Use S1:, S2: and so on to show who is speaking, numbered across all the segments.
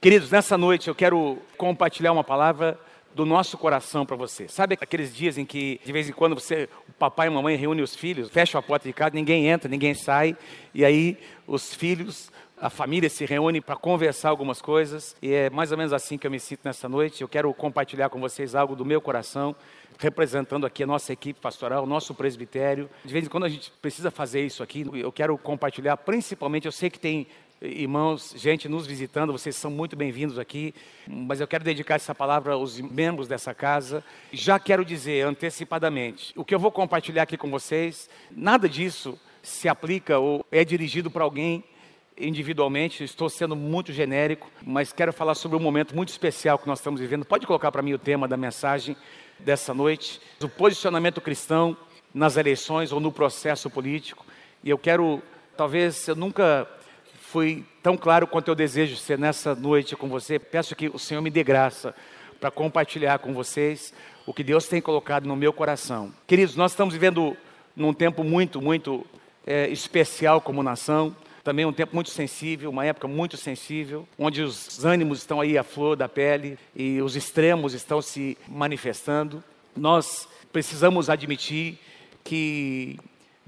S1: Queridos, nessa noite eu quero compartilhar uma palavra do nosso coração para você. Sabe aqueles dias em que de vez em quando você, o papai e a mamãe reúnem os filhos, fecham a porta de casa, ninguém entra, ninguém sai, e aí os filhos, a família se reúne para conversar algumas coisas, e é mais ou menos assim que eu me sinto nessa noite. Eu quero compartilhar com vocês algo do meu coração, representando aqui a nossa equipe pastoral, o nosso presbitério. De vez em quando a gente precisa fazer isso aqui. Eu quero compartilhar, principalmente, eu sei que tem irmãos, gente nos visitando, vocês são muito bem-vindos aqui, mas eu quero dedicar essa palavra aos membros dessa casa. Já quero dizer antecipadamente, o que eu vou compartilhar aqui com vocês, nada disso se aplica ou é dirigido para alguém individualmente, estou sendo muito genérico, mas quero falar sobre um momento muito especial que nós estamos vivendo. Pode colocar para mim o tema da mensagem dessa noite, o posicionamento cristão nas eleições ou no processo político. E eu quero, talvez eu nunca fui tão claro quanto eu desejo ser nessa noite com você. Peço que o Senhor me dê graça para compartilhar com vocês o que Deus tem colocado no meu coração. Queridos, nós estamos vivendo num tempo muito, muito é, especial como nação. Também um tempo muito sensível, uma época muito sensível, onde os ânimos estão aí à flor da pele e os extremos estão se manifestando. Nós precisamos admitir que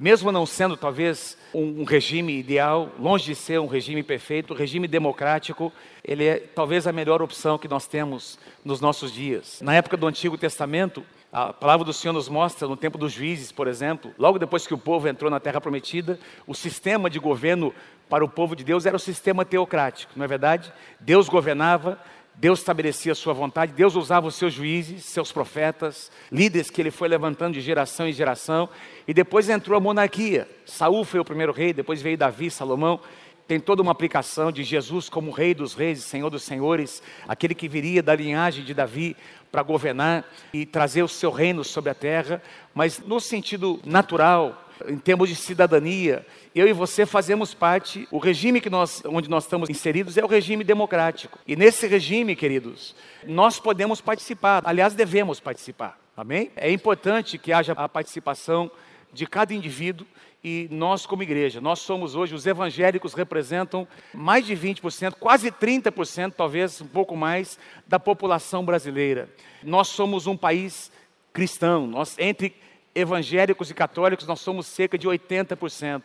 S1: mesmo não sendo talvez um, regime ideal, longe de ser um regime perfeito, o regime democrático, ele é talvez a melhor opção que nós temos nos nossos dias. Na época do Antigo Testamento, a palavra do Senhor nos mostra, no tempo dos juízes, por exemplo, logo depois que o povo entrou na Terra Prometida, o sistema de governo para o povo de Deus era o sistema teocrático, não é verdade? Deus governava, Deus estabelecia a sua vontade, Deus usava os seus juízes, seus profetas, líderes que ele foi levantando de geração em geração, e depois entrou a monarquia. Saul foi o primeiro rei, depois veio Davi, Salomão. Tem toda uma aplicação de Jesus como rei dos reis senhor dos senhores, aquele que viria da linhagem de Davi para governar e trazer o seu reino sobre a terra, mas no sentido natural, em termos de cidadania, eu e você fazemos parte, o regime que nós, onde nós estamos inseridos é o regime democrático. E nesse regime, queridos, nós podemos participar, aliás, devemos participar. Amém? É importante que haja a participação de cada indivíduo e nós como igreja, nós somos hoje, os evangélicos representam mais de 20%, quase 30%, talvez um pouco mais, da população brasileira. Nós somos um país cristão, nós entre evangélicos e católicos, nós somos cerca de 80%.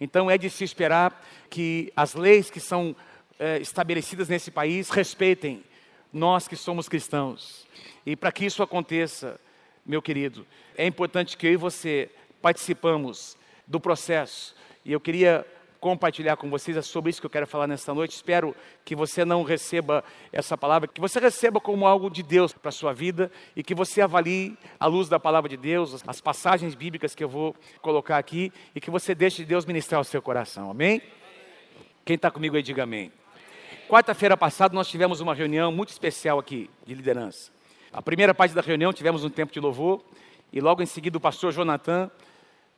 S1: Então é de se esperar que as leis que são é, estabelecidas nesse país respeitem nós que somos cristãos. E para que isso aconteça, meu querido, é importante que eu e você participamos do processo. E eu queria compartilhar com vocês, é sobre isso que eu quero falar nesta noite. Espero que você não receba essa palavra, que você receba como algo de Deus para a sua vida e que você avalie à luz da palavra de Deus, as passagens bíblicas que eu vou colocar aqui e que você deixe Deus ministrar o seu coração. Amém? Quem está comigo aí, diga amém. Quarta-feira passada nós tivemos uma reunião muito especial aqui de liderança. A primeira parte da reunião tivemos um tempo de louvor e logo em seguida o pastor Jonathan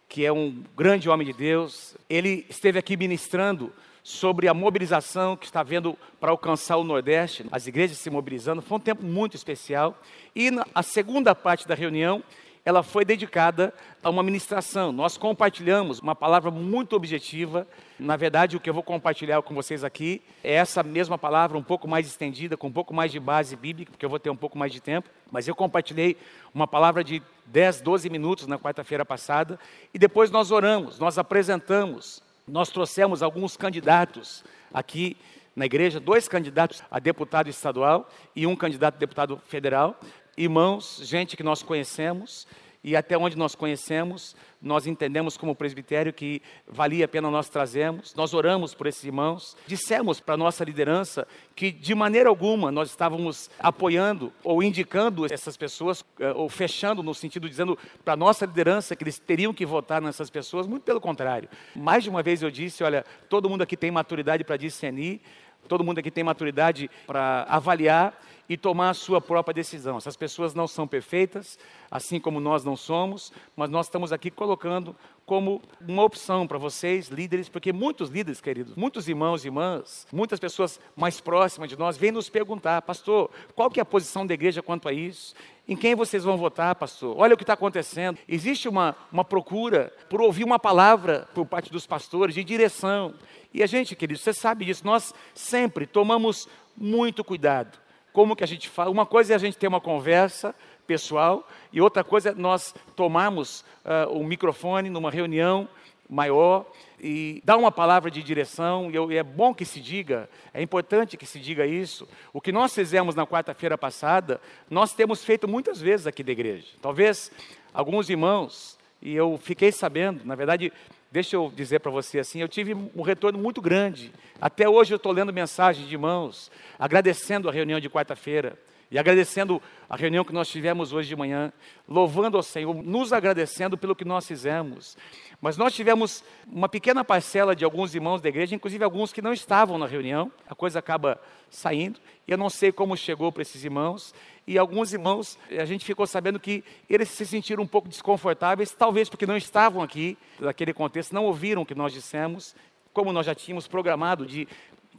S1: que é um grande homem de Deus, ele esteve aqui ministrando sobre a mobilização que está havendo para alcançar o Nordeste, as igrejas se mobilizando. Foi um tempo muito especial. E a segunda parte da reunião, ela foi dedicada a uma ministração. Nós compartilhamos uma palavra muito objetiva. Na verdade, o que eu vou compartilhar com vocês aqui é essa mesma palavra, um pouco mais estendida, com um pouco mais de base bíblica, porque eu vou ter um pouco mais de tempo. Mas eu compartilhei uma palavra de 10, 12 minutos na quarta-feira passada, e depois nós oramos, nós apresentamos, nós trouxemos alguns candidatos aqui na igreja, dois candidatos a deputado estadual e um candidato a deputado federal, irmãos, gente que nós conhecemos e até onde nós conhecemos, nós entendemos como presbitério que valia a pena nós trazermos. Nós oramos por esses irmãos, dissemos para a nossa liderança que de maneira alguma nós estávamos apoiando ou indicando essas pessoas, eh, ou fechando no sentido dizendo para a nossa liderança que eles teriam que votar nessas pessoas, muito pelo contrário. Mais de uma vez eu disse, olha, todo mundo aqui tem maturidade para discernir, todo mundo aqui tem maturidade para avaliar e tomar a sua própria decisão. Essas pessoas não são perfeitas, assim como nós não somos, mas nós estamos aqui colocando como uma opção para vocês, líderes, porque muitos líderes, queridos, muitos irmãos e irmãs, muitas pessoas mais próximas de nós vêm nos perguntar, pastor, qual que é a posição da igreja quanto a isso? Em quem vocês vão votar, pastor? Olha o que está acontecendo. Existe uma, uma procura por ouvir uma palavra por parte dos pastores de direção. E a gente, querido, você sabe disso, nós sempre tomamos muito cuidado. Como que a gente fala? Uma coisa é a gente ter uma conversa pessoal e outra coisa é nós tomarmos uh, um microfone numa reunião maior e dar uma palavra de direção, e, eu, e é bom que se diga, é importante que se diga isso. O que nós fizemos na quarta-feira passada, nós temos feito muitas vezes aqui da igreja. Talvez alguns irmãos, e eu fiquei sabendo, na verdade, deixa eu dizer para você assim, eu tive um retorno muito grande. Até hoje eu estou lendo mensagens de irmãos, agradecendo a reunião de quarta-feira. E agradecendo a reunião que nós tivemos hoje de manhã, louvando ao Senhor, nos agradecendo pelo que nós fizemos. Mas nós tivemos uma pequena parcela de alguns irmãos da igreja, inclusive alguns que não estavam na reunião, a coisa acaba saindo, e eu não sei como chegou para esses irmãos, e alguns irmãos, a gente ficou sabendo que eles se sentiram um pouco desconfortáveis, talvez porque não estavam aqui, naquele contexto, não ouviram o que nós dissemos, como nós já tínhamos programado de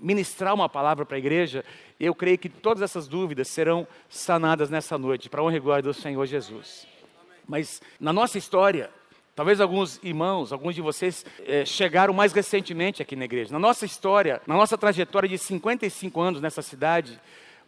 S1: ministrar uma palavra para a igreja, eu creio que todas essas dúvidas serão sanadas nessa noite, para honra e glória do Senhor Jesus. Mas na nossa história, Talvez alguns irmãos, alguns de vocês é, chegaram mais recentemente aqui na igreja. Na nossa história, na nossa trajetória de 55 anos nessa cidade,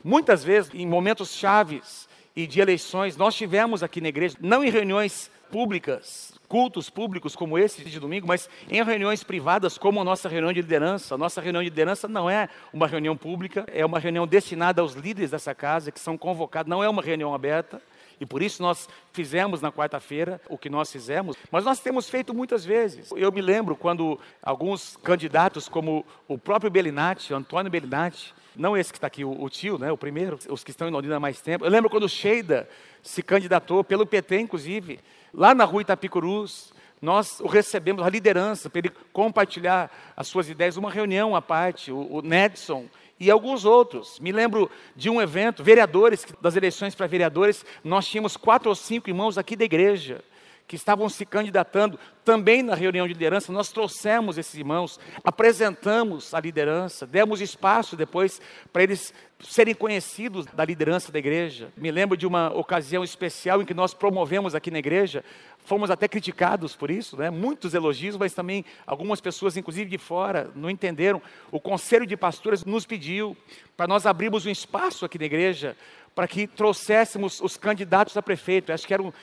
S1: muitas vezes, em momentos chaves e de eleições, nós tivemos aqui na igreja, não em reuniões públicas, cultos públicos como esse de domingo, mas em reuniões privadas, como a nossa reunião de liderança. A nossa reunião de liderança não é uma reunião pública, é uma reunião destinada aos líderes dessa casa, que são convocados, não é uma reunião aberta. E por isso nós fizemos na quarta-feira o que nós fizemos, mas nós temos feito muitas vezes. Eu me lembro quando alguns candidatos, como o próprio Belinati, Antônio Belinati, não esse que está aqui, o, o, tio, né, o primeiro, os que estão em Londrina há mais tempo. Eu lembro quando o Sheida se candidatou, pelo PT inclusive, lá na rua Itapicurus, nós o recebemos, a liderança, para ele compartilhar as suas ideias, uma reunião à parte, o, o Nedson e alguns outros. Me lembro de um evento, vereadores, das eleições para vereadores, nós tínhamos quatro ou cinco irmãos aqui da igreja que estavam se candidatando também na reunião de liderança, nós trouxemos esses irmãos, apresentamos a liderança, demos espaço depois para eles serem conhecidos da liderança da igreja. Me lembro de uma ocasião especial em que nós promovemos aqui na igreja, fomos até criticados por isso, né? muitos elogios, mas também algumas pessoas, inclusive de fora, não entenderam. O conselho de pastores nos pediu para nós abrirmos um espaço aqui na igreja para que trouxéssemos os candidatos a prefeito. Acho que eram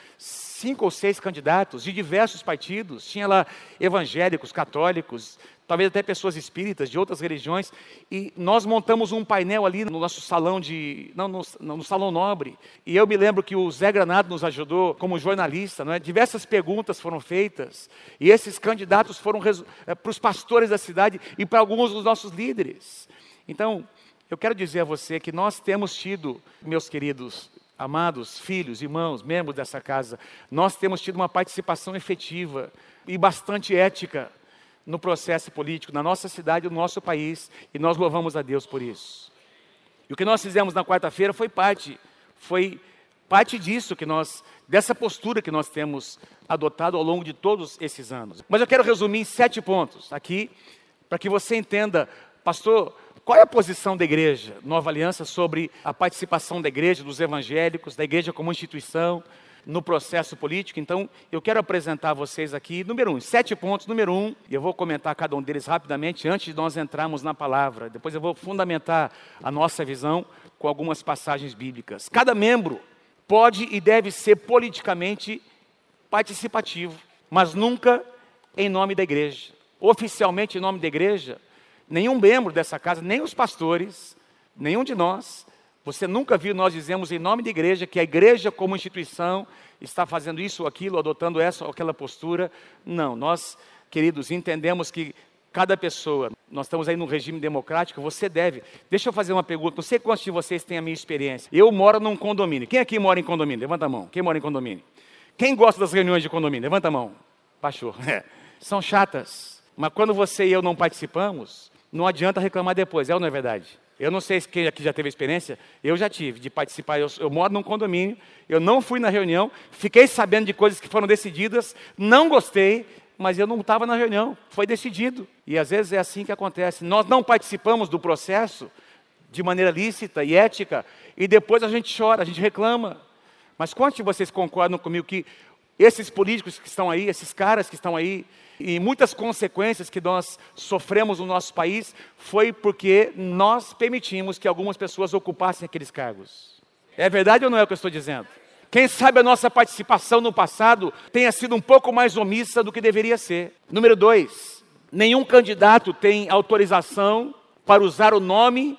S1: cinco ou seis candidatos de diversos partidos. Tinha lá evangélicos, católicos, talvez até pessoas espíritas de outras religiões. E nós montamos um painel ali no nosso salão de. Não, no, no salão nobre. E eu me lembro que o Zé Granado nos ajudou como jornalista. Não é? Diversas perguntas foram feitas. E esses candidatos foram é, para os pastores da cidade e para alguns dos nossos líderes. Então, eu quero dizer a você que nós temos tido, meus queridos, amados filhos, irmãos, membros dessa casa, nós temos tido uma participação efetiva e bastante ética no processo político na nossa cidade, no nosso país, e nós louvamos a Deus por isso. E o que nós fizemos na quarta-feira foi parte, foi parte disso que nós, dessa postura que nós temos adotado ao longo de todos esses anos. Mas eu quero resumir em sete pontos aqui, para que você entenda, pastor, qual é a posição da igreja, Nova Aliança, sobre a participação da igreja, dos evangélicos, da igreja como instituição no processo político? Então, eu quero apresentar a vocês aqui, número um, sete pontos. Número um, e eu vou comentar cada um deles rapidamente antes de nós entrarmos na palavra. Depois eu vou fundamentar a nossa visão com algumas passagens bíblicas. Cada membro pode e deve ser politicamente participativo, mas nunca em nome da igreja. Oficialmente em nome da igreja, nenhum membro dessa casa, nem os pastores, nenhum de nós, você nunca viu nós dizemos em nome da igreja que a igreja como instituição está fazendo isso ou aquilo, adotando essa ou aquela postura. Não, nós, queridos, entendemos que cada pessoa, nós estamos aí num regime democrático, você deve. Deixa eu fazer uma pergunta, não sei quantos de vocês têm a minha experiência. Eu moro num condomínio. Quem aqui mora em condomínio? Levanta a mão. Quem mora em condomínio? Quem gosta das reuniões de condomínio? Levanta a mão. Baixou. É. São chatas. Mas quando você e eu não participamos, não adianta reclamar depois, é ou não é verdade? Eu não sei se quem aqui já teve experiência, eu já tive, de participar. Eu, eu, moro num condomínio, eu não fui na reunião, fiquei sabendo de coisas que foram decididas, não gostei, mas eu não estava na reunião, foi decidido. E às vezes é assim que acontece. Nós não participamos do processo de maneira lícita e ética, e depois a gente chora, a gente reclama. Mas quantos de vocês concordam comigo que Esses políticos que estão aí, esses caras que estão aí, e muitas consequências que nós sofremos no nosso país foi porque nós permitimos que algumas pessoas ocupassem aqueles cargos. É verdade ou não é o que eu estou dizendo? Quem sabe a nossa participação no passado tenha sido um pouco mais omissa do que deveria ser. Número dois, nenhum candidato tem autorização para usar o nome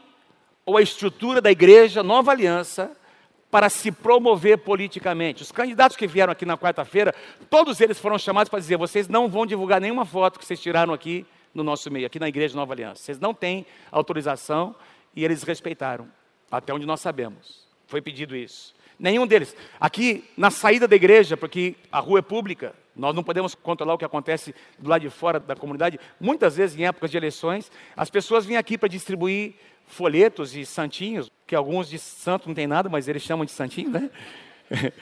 S1: ou a estrutura da igreja Nova Aliança para se promover politicamente. Os candidatos que vieram aqui na quarta-feira, todos eles foram chamados para dizer: vocês não vão divulgar nenhuma foto que vocês tiraram aqui no nosso meio, aqui na igreja Nova Aliança. Vocês não têm autorização e eles respeitaram, até onde nós sabemos. Foi pedido isso. Nenhum deles. Aqui, na saída da igreja, porque a rua é pública, nós não podemos controlar o que acontece do lado de fora da comunidade. Muitas vezes, em épocas de eleições, as pessoas vêm aqui para distribuir folhetos e santinhos, que alguns de santo não tem nada, mas eles chamam de santinho, né?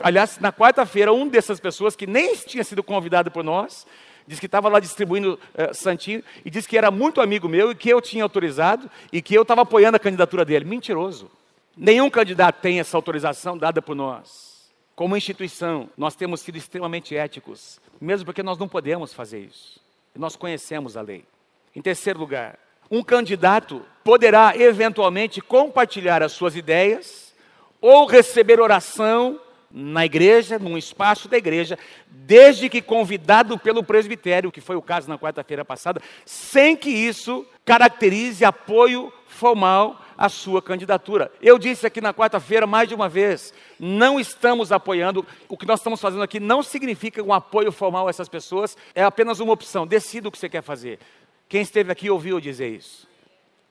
S1: Aliás, na quarta-feira, um dessas pessoas que nem tinha sido convidado por nós, disse que estava lá distribuindo uh, santinho e disse que era muito amigo meu e que eu tinha autorizado e que eu estava apoiando a candidatura dele. Mentiroso. Nenhum candidato tem essa autorização dada por nós. Como instituição, nós temos sido extremamente éticos, mesmo porque nós não podemos fazer isso. Nós conhecemos a lei. Em terceiro lugar, um candidato poderá eventualmente compartilhar as suas ideias ou receber oração na igreja, num espaço da igreja, desde que convidado pelo presbitério, que foi o caso na quarta-feira passada, sem que isso caracterize apoio formal a sua candidatura. Eu disse aqui na quarta-feira, mais de uma vez, não estamos apoiando, o que nós estamos fazendo aqui não significa um apoio formal a essas pessoas, é apenas uma opção, decida o que você quer fazer. Quem esteve aqui ouviu dizer isso.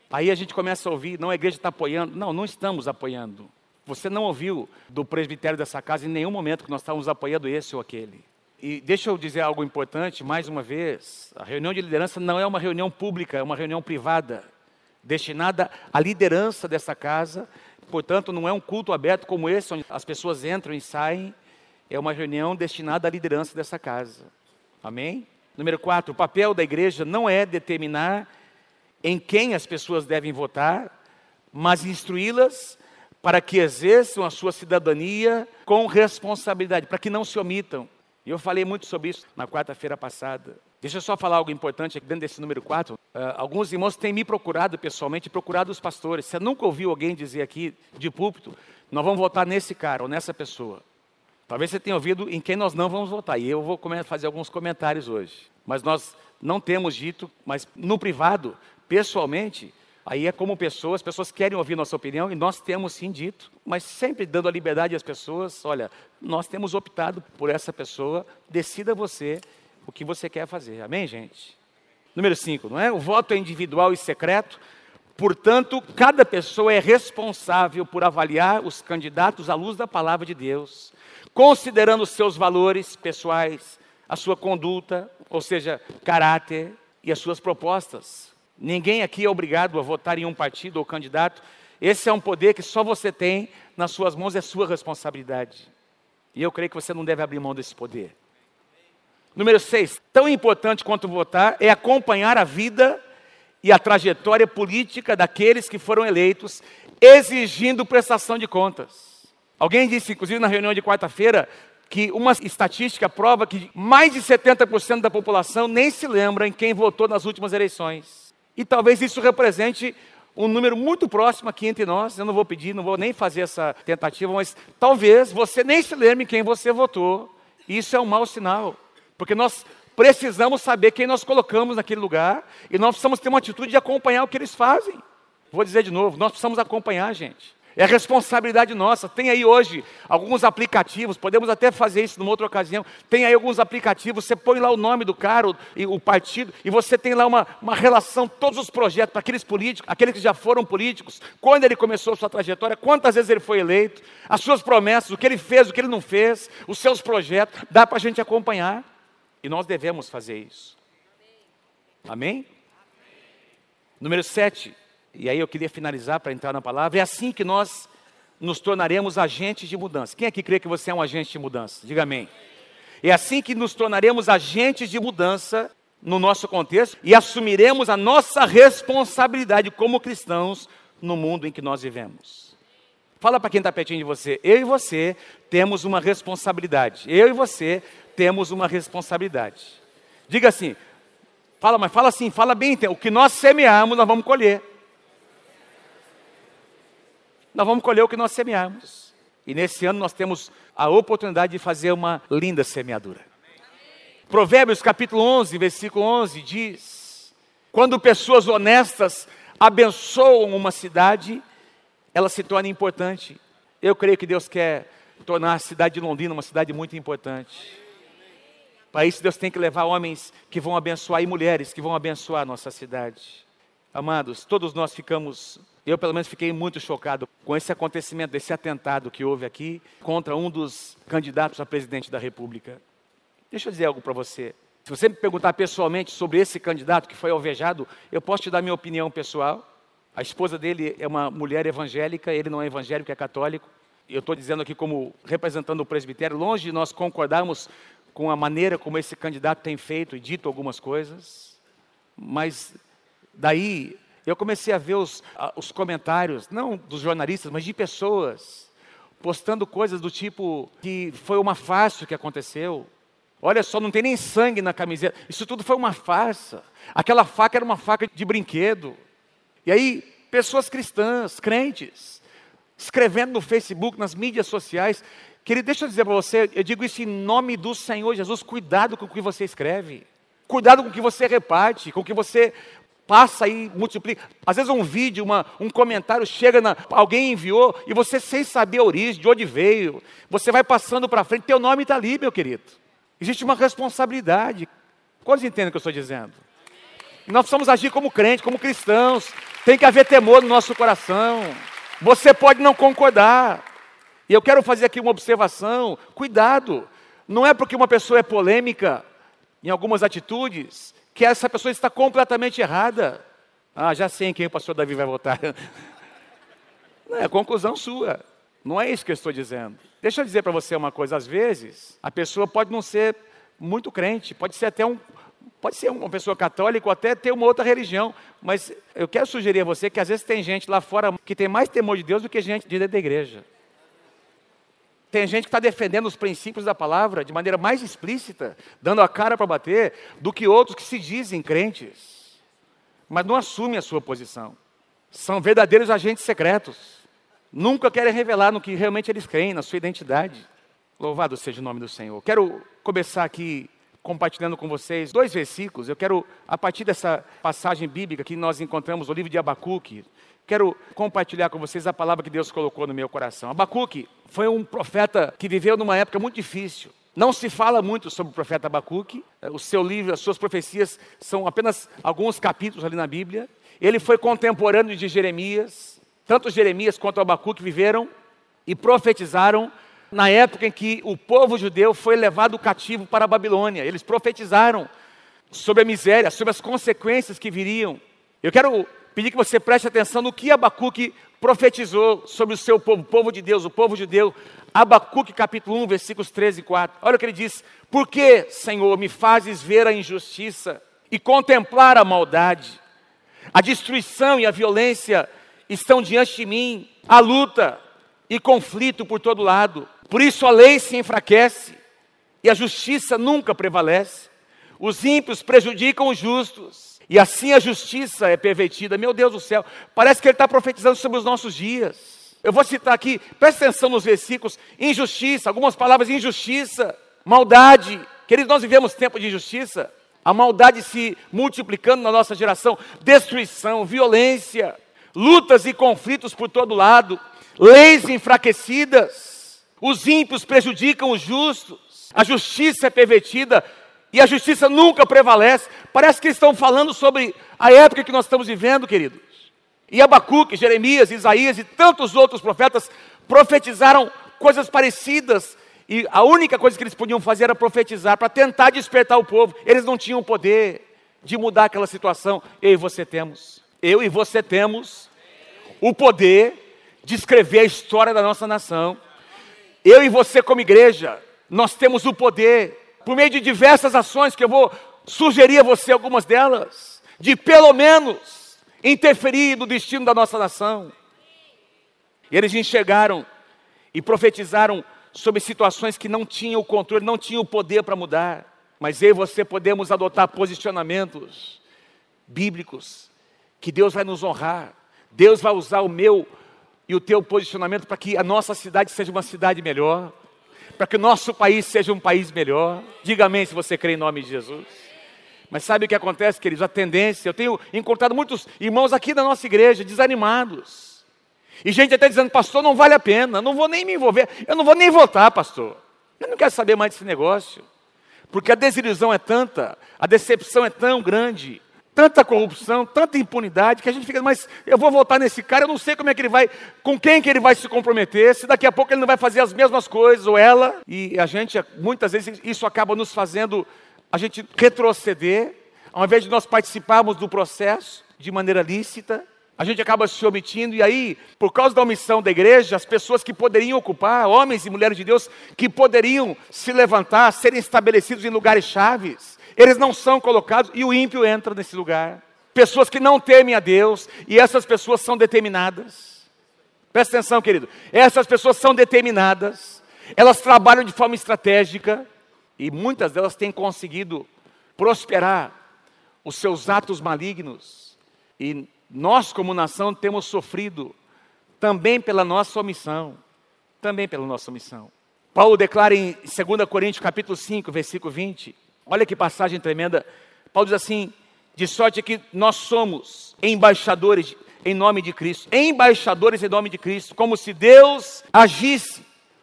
S1: Aí a gente começa a ouvir, não, a igreja está apoiando. Não, não estamos apoiando. Você não ouviu do presbitério dessa casa em nenhum momento que nós estávamos apoiando esse ou aquele. E deixa eu dizer algo importante, mais uma vez: a reunião de liderança não é uma reunião pública, é uma reunião privada destinada à liderança dessa casa. Portanto, não é um culto aberto como esse, onde as pessoas entram e saem. É uma reunião destinada à liderança dessa casa. Amém? Número 4, o papel da igreja não é determinar em quem as pessoas devem votar, mas instruí-las para que exerçam a sua cidadania com responsabilidade, para que não se omitam. E eu falei muito sobre isso na quarta-feira passada. Deixa eu só falar algo importante aqui dentro desse número 4. Uh, ah, alguns irmãos têm me procurado pessoalmente, procurado os pastores. Você nunca ouviu alguém dizer aqui de púlpito, nós vamos votar nesse cara ou nessa pessoa. Talvez você tenha ouvido em quem nós não vamos votar. E eu vou fazer alguns comentários hoje. Mas nós não temos dito, mas no privado, pessoalmente, aí é como pessoas, as pessoas querem ouvir nossa opinião e nós temos sim dito, mas sempre dando a liberdade às pessoas, olha, nós temos optado por essa pessoa, decida você o que você quer fazer. Amém, gente? Número 5, não é? O voto é individual e secreto, portanto, cada pessoa é responsável por avaliar os candidatos à luz da palavra de Deus, considerando os seus valores pessoais, a sua conduta, ou seja, caráter e as suas propostas. Ninguém aqui é obrigado a votar em um partido ou candidato. Esse é um poder que só você tem nas suas mãos, é sua responsabilidade. E eu creio que você não deve abrir mão desse poder. Número 6, tão importante quanto votar é acompanhar a vida e a trajetória política daqueles que foram eleitos, exigindo prestação de contas. Alguém disse, inclusive na reunião de quarta-feira, que uma estatística prova que mais de 70% da população nem se lembra em quem votou nas últimas eleições. E talvez isso represente um número muito próximo aqui entre nós. Eu não vou pedir, não vou nem fazer essa tentativa, mas talvez você nem se lembre em quem você votou. Isso é um mau sinal. Porque nós precisamos saber quem nós colocamos naquele lugar e nós precisamos ter uma atitude de acompanhar o que eles fazem. Vou dizer de novo, nós precisamos acompanhar, gente. É responsabilidade nossa. Tem aí hoje alguns aplicativos, podemos até fazer isso numa outra ocasião. Tem aí alguns aplicativos, você põe lá o nome do cara, o, o partido, e você tem lá uma, uma relação, todos os projetos, para aqueles políticos, aqueles que já foram políticos, quando ele começou sua trajetória, quantas vezes ele foi eleito, as suas promessas, o que ele fez, o que ele não fez, os seus projetos, dá para a gente acompanhar. E nós devemos fazer isso. Amém? Amém? Número 7, e aí eu queria finalizar para entrar na palavra, é assim que nós nos tornaremos agentes de mudança. Quem aqui crê que você é um agente de mudança? Diga amém. É assim que nos tornaremos agentes de mudança no nosso contexto e assumiremos a nossa responsabilidade como cristãos no mundo em que nós vivemos. Fala para quem está pertinho de você. Eu e você temos uma responsabilidade. Eu e você temos uma responsabilidade. Diga assim. Fala, mas fala assim, fala bem. O que nós semearmos, nós vamos colher. Nós vamos colher o que nós semearmos. E nesse ano nós temos a oportunidade de fazer uma linda semeadura. Provérbios capítulo 11, versículo 11 diz: Quando pessoas honestas abençoam uma cidade, ela se torna importante. Eu creio que Deus quer tornar a cidade de Londrina uma cidade muito importante. Para isso, Deus tem que levar homens que vão abençoar e mulheres que vão abençoar a nossa cidade. Amados, todos nós ficamos, eu pelo menos fiquei muito chocado com esse acontecimento, esse atentado que houve aqui contra um dos candidatos a presidente da República. Deixa eu dizer algo para você. Se você me perguntar pessoalmente sobre esse candidato que foi alvejado, eu posso te dar minha opinião pessoal. A esposa dele é uma mulher evangélica, ele não é evangélico, é católico. Eu estou dizendo aqui como representando o presbitério, longe de nós concordarmos com a maneira como esse candidato tem feito e dito algumas coisas, mas daí eu comecei a ver os, os comentários, não dos jornalistas, mas de pessoas, postando coisas do tipo que foi uma farsa que aconteceu. Olha só, não tem nem sangue na camiseta. Isso tudo foi uma farsa. Aquela faca era uma faca de brinquedo. E aí, pessoas cristãs, crentes, escrevendo no Facebook, nas mídias sociais. Querido, deixa eu dizer para você, eu digo isso em nome do Senhor Jesus, cuidado com o que você escreve. Cuidado com o que você reparte, com o que você passa e multiplica. Às vezes um vídeo, uma, um comentário chega, na, alguém enviou e você sem saber a origem, de onde veio, você vai passando para frente, teu nome está ali, meu querido. Existe uma responsabilidade. Quantos entendem o que eu estou dizendo? Nós precisamos agir como crentes, como cristãos. Tem que haver temor no nosso coração. Você pode não concordar. E eu quero fazer aqui uma observação. Cuidado. Não é porque uma pessoa é polêmica em algumas atitudes que essa pessoa está completamente errada. Ah, já sei em quem o pastor Davi vai votar. Não, é conclusão sua. Não é isso que eu estou dizendo. Deixa eu dizer para você uma coisa. Às vezes, a pessoa pode não ser muito crente, pode ser até um, Pode ser uma pessoa católica ou até ter uma outra religião, mas eu quero sugerir a você que às vezes tem gente lá fora que tem mais temor de Deus do que gente de dentro da igreja. Tem gente que está defendendo os princípios da palavra de maneira mais explícita, dando a cara para bater, do que outros que se dizem crentes, mas não assumem a sua posição. São verdadeiros agentes secretos. Nunca querem revelar no que realmente eles creem, na sua identidade. Louvado seja o nome do Senhor. Quero começar aqui compartilhando com vocês dois versículos. Eu quero, a partir dessa passagem bíblica que nós encontramos no livro de Abacuque, quero compartilhar com vocês a palavra que Deus colocou no meu coração. Abacuque foi um profeta que viveu numa época muito difícil. Não se fala muito sobre o profeta Abacuque. O seu livro, as suas profecias são apenas alguns capítulos ali na Bíblia. Ele foi contemporâneo de Jeremias. Tanto Jeremias quanto Abacuque viveram e profetizaram na época em que o povo judeu foi levado cativo para a Babilônia. Eles profetizaram sobre a miséria, sobre as consequências que viriam. Eu quero pedir que você preste atenção no que Abacuque profetizou sobre o seu povo, o povo de Deus, o povo judeu. Abacuque capítulo 1, versículos 13 e 4. Olha o que ele diz: Por que, Senhor, me fazes ver a injustiça e contemplar a maldade? A destruição e a violência estão diante de mim, a luta e conflito por todo lado. Por isso a lei se enfraquece e a justiça nunca prevalece. Os ímpios prejudicam os justos e assim a justiça é pervertida. Meu Deus do céu, parece que ele está profetizando sobre os nossos dias. Eu vou citar aqui, presta atenção nos versículos: injustiça, algumas palavras, injustiça, maldade. Queridos, nós vivemos tempo de injustiça, a maldade se multiplicando na nossa geração, destruição, violência, lutas e conflitos por todo lado, leis enfraquecidas. Os ímpios prejudicam os justos, a justiça é pervertida e a justiça nunca prevalece. Parece que estão falando sobre a época que nós estamos vivendo, queridos. E Abacuque, Jeremias, Isaías e tantos outros profetas profetizaram coisas parecidas. E a única coisa que eles podiam fazer era profetizar para tentar despertar o povo. Eles não tinham poder de mudar aquela situação. Eu e você temos. Eu e você temos o poder de escrever a história da nossa nação. Eu e você, como igreja, nós temos o poder, por meio de diversas ações, que eu vou sugerir a você algumas delas, de pelo menos interferir no destino da nossa nação. E eles enxergaram e profetizaram sobre situações que não tinham o controle, não tinham o poder para mudar. Mas eu e você podemos adotar posicionamentos bíblicos que Deus vai nos honrar. Deus vai usar o meu e o teu posicionamento para que a nossa cidade seja uma cidade melhor, para que o nosso país seja um país melhor. Diga amém se você crê em nome de Jesus. Mas sabe o que acontece, queridos? A tendência, eu tenho encontrado muitos irmãos aqui da nossa igreja desanimados. E gente até dizendo, pastor, não vale a pena, não vou nem me envolver, eu não vou nem votar, pastor. Eu não quero saber mais desse negócio. Porque a desilusão é tanta, a decepção é tão grande, tanta corrupção, tanta impunidade, que a gente fica, mas eu vou votar nesse cara, eu não sei como é que ele vai, com quem que ele vai se comprometer, se daqui a pouco ele não vai fazer as mesmas coisas, ou ela, e a gente, muitas vezes, isso acaba nos fazendo a gente retroceder, ao invés de nós participarmos do processo de maneira lícita, a gente acaba se omitindo, e aí, por causa da omissão da igreja, as pessoas que poderiam ocupar, homens e mulheres de Deus, que poderiam se levantar, serem estabelecidos em lugares chaves, eles não são colocados e o ímpio entra nesse lugar. Pessoas que não temem a Deus, e essas pessoas são determinadas. Presta atenção, querido. Essas pessoas são determinadas, elas trabalham de forma estratégica, e muitas delas têm conseguido prosperar os seus atos malignos. E nós, como nação, temos sofrido também pela nossa omissão. Também pela nossa omissão. Paulo declara em 2 Coríntios capítulo 5, versículo 20. Olha que passagem tremenda. Paulo diz assim: de sorte que nós somos embaixadores em nome de Cristo, embaixadores em nome de Cristo, como se Deus agisse,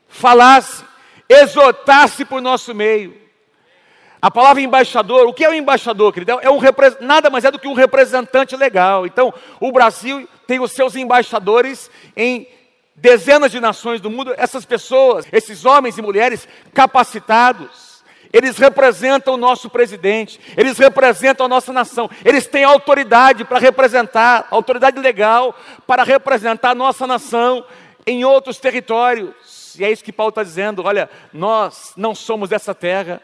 S1: falasse, exortasse por nosso meio. A palavra embaixador, o que é um embaixador, querido? É um, nada mais é do que um representante legal. Então, o Brasil tem os seus embaixadores em dezenas de nações do mundo. Essas pessoas, esses homens e mulheres capacitados, eles representam o nosso presidente, eles representam a nossa nação, eles têm autoridade para representar, autoridade legal para representar a nossa nação em outros territórios. E é isso que Paulo está dizendo: olha, nós não somos dessa terra,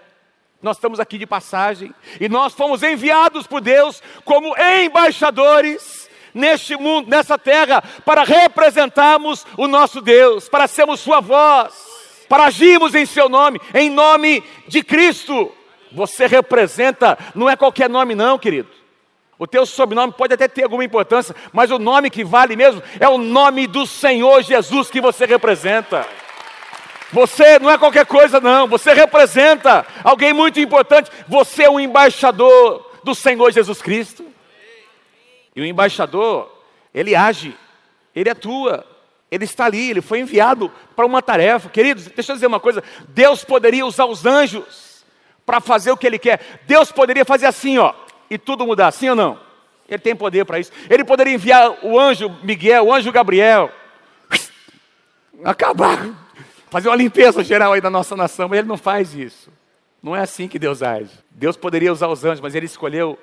S1: nós estamos aqui de passagem e nós fomos enviados por Deus como embaixadores neste mundo, nessa terra, para representarmos o nosso Deus, para sermos Sua voz, para agirmos em Seu nome, em nome de Cristo. Você representa, não é qualquer nome, não, querido. O teu sobrenome pode até ter alguma importância, mas o nome que vale mesmo é o nome do Senhor Jesus que você representa. Você não é qualquer coisa, não. Você representa alguém muito importante. Você é um embaixador do Senhor Jesus Cristo. E o embaixador, ele age, ele atua, ele está ali, ele foi enviado para uma tarefa. Queridos, deixa eu dizer uma coisa: Deus poderia usar os anjos para fazer o que ele quer. Deus poderia fazer assim, ó, e tudo mudar, sim ou não? Ele tem poder para isso. Ele poderia enviar o anjo Miguel, o anjo Gabriel, acabar fazer uma limpeza geral aí da nossa nação, mas ele não faz isso. Não é assim que Deus age. Deus poderia usar os anjos, mas ele escolheu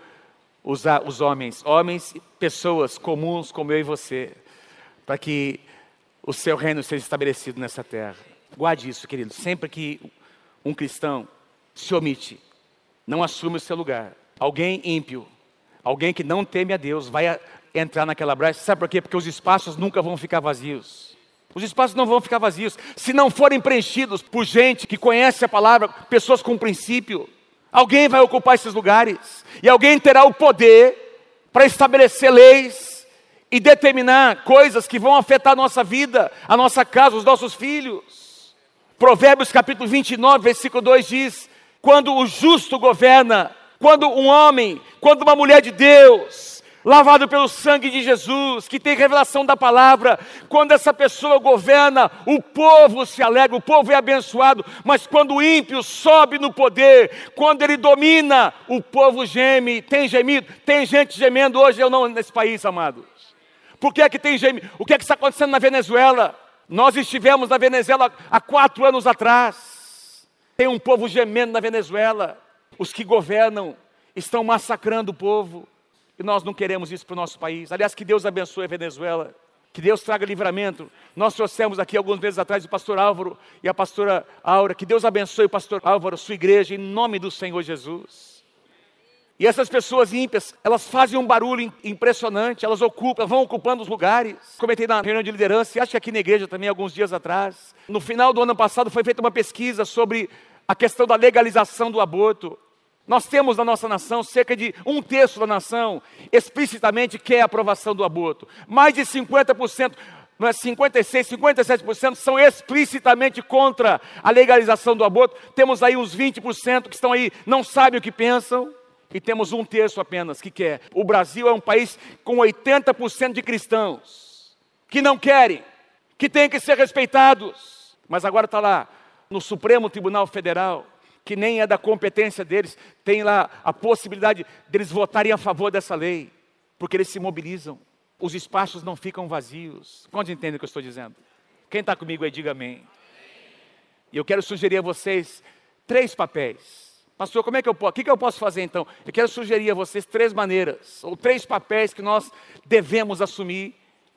S1: usar os homens, homens, pessoas comuns como eu e você, para que o seu reino seja estabelecido nessa terra. Guarde isso, querido. Sempre que um cristão se omite, não assume o seu lugar, alguém ímpio, alguém que não teme a Deus, vai entrar naquela brecha. Sabe por quê? Porque os espaços nunca vão ficar vazios. Os espaços não vão ficar vazios se não forem preenchidos por gente que conhece a palavra, pessoas com princípio. Alguém vai ocupar esses lugares e alguém terá o poder para estabelecer leis e determinar coisas que vão afetar a nossa vida, a nossa casa, os nossos filhos. Provérbios capítulo 29, versículo 2 diz: Quando o justo governa, quando um homem, quando uma mulher de Deus lavado pelo sangue de Jesus, que tem revelação da palavra. Quando essa pessoa governa, o povo se alegra, o povo é abençoado, mas quando o ímpio sobe no poder, quando ele domina, o povo geme. Tem gemido? Tem gente gemendo hoje ou não nesse país, amados? Por que é que tem gemido? O que é que está acontecendo na Venezuela? Nós estivemos na Venezuela há quatro anos atrás. Tem um povo gemendo na Venezuela. Os que governam estão massacrando o povo. E nós não queremos isso para o nosso país. Aliás, que Deus abençoe a Venezuela. Que Deus traga livramento. Nós trouxemos aqui alguns meses atrás o pastor Álvaro e a pastora Aura. Que Deus abençoe o pastor Álvaro, sua igreja, em nome do Senhor Jesus. E essas pessoas ímpias, elas fazem um barulho impressionante, elas ocupam, vão ocupando os lugares. Comentei na reunião de liderança, e acho que aqui na igreja também, alguns dias atrás. No final do ano passado foi feita uma pesquisa sobre a questão da legalização do aborto. Nós temos na nossa nação cerca de um terço da nação explicitamente quer a aprovação do aborto. Mais de 50%, não é 56, 57% são explicitamente contra a legalização do aborto. Temos aí uns 20% que estão aí, não sabem o que pensam e temos um terço apenas que quer. O Brasil é um país com 80% de cristãos que não querem, que têm que ser respeitados. Mas agora está lá no Supremo Tribunal Federal, que nem é da competência deles, tem lá a possibilidade deles votarem a favor dessa lei, porque eles se mobilizam. Os espaços não ficam vazios. Quantos entendem o que eu estou dizendo? Quem está comigo aí, diga amém. E eu quero sugerir a vocês três papéis Pastor, como é que eu posso? O que, que eu posso fazer então? Eu quero sugerir a vocês três maneiras, ou três papéis que nós devemos assumir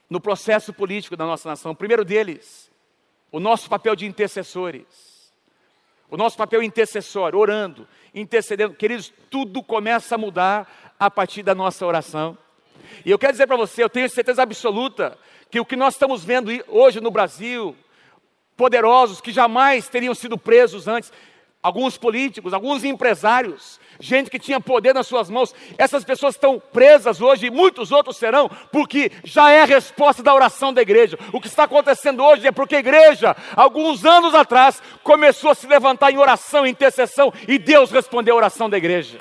S1: no processo político da nossa nação. O primeiro deles, o nosso papel de intercessores. O nosso papel intercessor, orando, intercedendo. Queridos, tudo começa a mudar a partir da nossa oração. E eu quero dizer para você, eu tenho certeza absoluta que o que nós estamos vendo hoje no Brasil, poderosos que jamais teriam sido presos antes, alguns políticos, alguns empresários, gente que tinha poder nas suas mãos. Essas pessoas estão presas hoje e muitos outros serão, porque já é a resposta da oração da igreja. O que está acontecendo hoje é porque a igreja, alguns anos atrás, começou a se levantar em oração, em intercessão, e Deus respondeu a oração da igreja.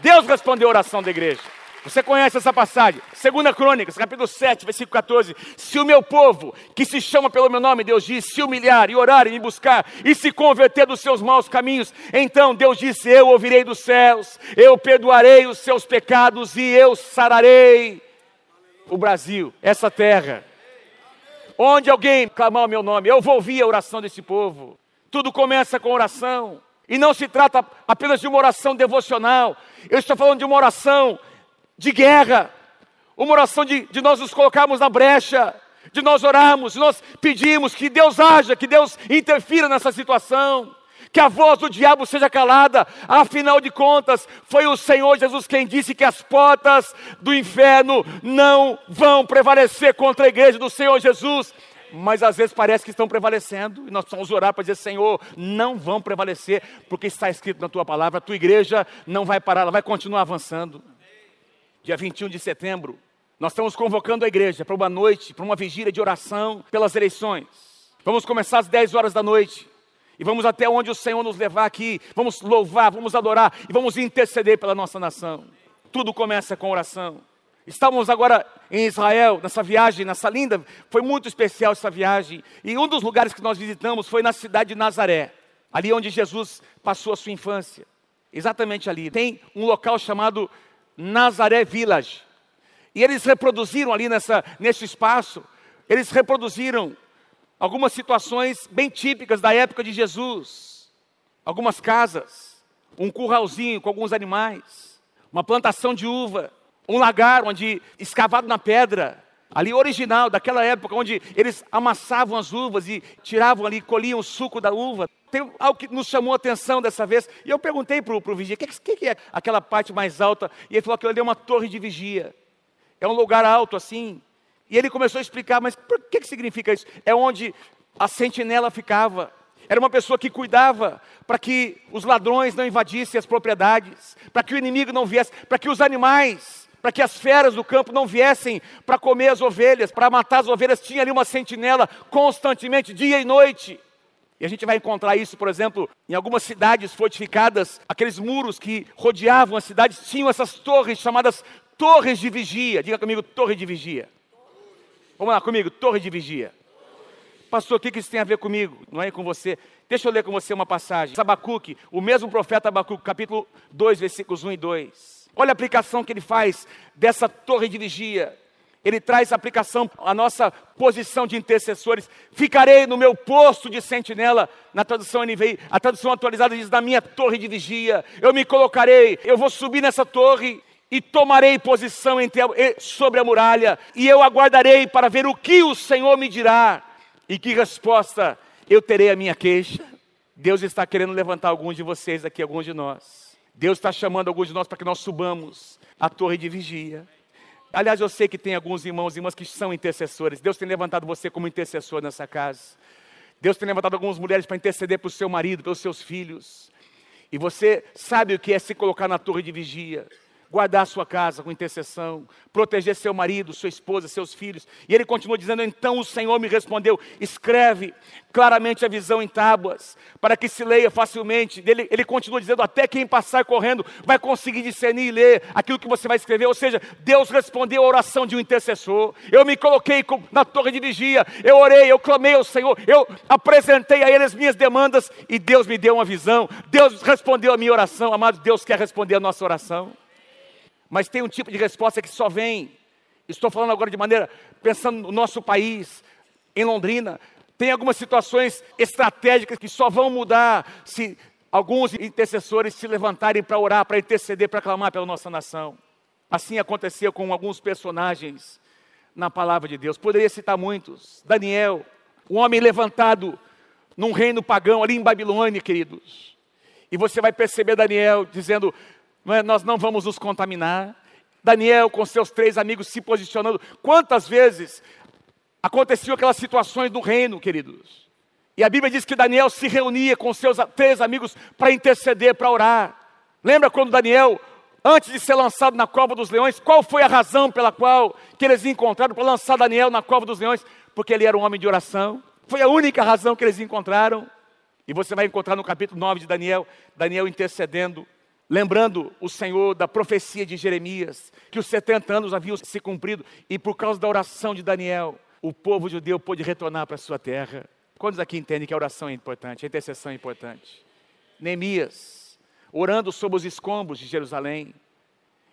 S1: Deus respondeu a oração da igreja. Você conhece essa passagem? Segunda Crônicas, capítulo 7, versículo 14. Se o meu povo, que se chama pelo meu nome, Deus diz, se humilhar e orar e me buscar e se converter dos seus maus caminhos, então Deus disse: Eu ouvirei dos céus, eu perdoarei os seus pecados e eu sararei o Brasil, essa terra. Onde alguém clamar o meu nome, eu vou ouvir a oração desse povo. Tudo começa com oração. E não se trata apenas de uma oração devocional. Eu estou falando de uma oração de guerra, uma oração de, de nós nos colocarmos na brecha, de nós orarmos, de nós pedimos que Deus haja, que Deus interfira nessa situação, que a voz do diabo seja calada, afinal de contas, foi o Senhor Jesus quem disse que as portas do inferno não vão prevalecer contra a igreja do Senhor Jesus. Mas às vezes parece que estão prevalecendo, e nós precisamos orar para dizer: Senhor, não vão prevalecer, porque está escrito na tua palavra, a tua igreja não vai parar, ela vai continuar avançando dia 21 de setembro, nós estamos convocando a igreja para uma noite, para uma vigília de oração pelas eleições. Vamos começar às 10 horas da noite. E vamos até onde o Senhor nos levar aqui. Vamos louvar, vamos adorar e vamos interceder pela nossa nação. Tudo começa com oração. Estávamos agora em Israel, nessa viagem, nessa linda, foi muito especial essa viagem. E um dos lugares que nós visitamos foi na cidade de Nazaré, ali onde Jesus passou a sua infância. Exatamente ali. Tem um local chamado Nazaré Village. E eles reproduziram ali nessa, nesse espaço, eles reproduziram algumas situações bem típicas da época de Jesus. Algumas casas, um curralzinho com alguns animais, uma plantação de uva, um lagar onde escavado na pedra, ali original daquela época, onde eles amassavam as uvas e tiravam ali, colhiam o suco da uva. Tem algo que nos chamou a atenção dessa vez, e eu perguntei para o vigia, o que, que, é aquela parte mais alta? E ele falou que ali é uma torre de vigia, é um lugar alto assim. E ele começou a explicar, mas por que, que significa isso? É onde a sentinela ficava. Era uma pessoa que cuidava para que os ladrões não invadissem as propriedades, para que o inimigo não viesse, para que os animais para que as feras do campo não viessem para comer as ovelhas, para matar as ovelhas, tinha ali uma sentinela constantemente, dia e noite. E a gente vai encontrar isso, por exemplo, em algumas cidades fortificadas, aqueles muros que rodeavam as cidades tinham essas torres chamadas torres de vigia. Diga comigo, torre de vigia. Vamos lá comigo, torre de vigia. Pastor, o que isso tem a ver comigo? Não é com você. Deixa eu ler com você uma passagem. Abacuque, o mesmo profeta Abacuque, capítulo 2, versículos 1 e 2. Olha a aplicação que ele faz dessa torre de vigia. Ele traz aplicação à nossa posição de intercessores. Ficarei no meu posto de sentinela, na tradução NVI. A tradução atualizada diz: na minha torre de vigia. Eu me colocarei, eu vou subir nessa torre e tomarei posição a, sobre a muralha. E eu aguardarei para ver o que o Senhor me dirá e que resposta eu terei à minha queixa. Deus está querendo levantar alguns de vocês aqui, alguns de nós Deus está chamando alguns de nós para que nós subamos a torre de vigia. Aliás, eu sei que tem alguns irmãos e irmãs que são intercessores. Deus tem levantado você como intercessor nessa casa. Deus tem levantado algumas mulheres para interceder para o seu marido, pelos seus filhos. E você sabe o que é se colocar na torre de vigia guardar sua casa com intercessão, proteger seu marido, sua esposa, seus filhos. E ele continua dizendo: Então o Senhor me respondeu: escreve claramente a visão em tábuas, para que se leia facilmente. Ele, ele continua dizendo: Até quem passar correndo vai conseguir discernir e ler aquilo que você vai escrever. Ou seja, Deus respondeu a oração de um intercessor. Eu me coloquei na torre de vigia, eu orei, eu clamei ao Senhor, eu apresentei a Ele as minhas demandas e Deus me deu uma visão. Deus respondeu a minha oração. Amado, Deus quer responder a nossa oração mas tem um tipo de resposta que só vem. Estou falando agora de maneira, pensando no nosso país, em Londrina. Tem algumas situações estratégicas que só vão mudar se alguns intercessores se levantarem para orar, para interceder, para clamar pela nossa nação. Assim aconteceu com alguns personagens na palavra de Deus. Poderia citar muitos. Daniel, um homem levantado num reino pagão ali em Babilônia, queridos. E você vai perceber Daniel dizendo? Nós não vamos nos contaminar. Daniel com seus três amigos se posicionando. Quantas vezes aconteciam aquelas situações do reino, queridos? E a Bíblia diz que Daniel se reunia com seus três amigos para interceder, para orar. Lembra quando Daniel, antes de ser lançado na cova dos leões, qual foi a razão pela qual que eles encontraram para lançar Daniel na cova dos leões? Porque ele era um homem de oração. Foi a única razão que eles encontraram. E você vai encontrar no capítulo 9 de Daniel, Daniel intercedendo lembrando o Senhor da profecia de Jeremias, que os 70 anos haviam se cumprido, e por causa da oração de Daniel, o povo judeu pôde retornar para a sua terra. Quantos aqui entendem que a oração é importante, a intercessão é importante? Neemias, orando sobre os escombros de Jerusalém,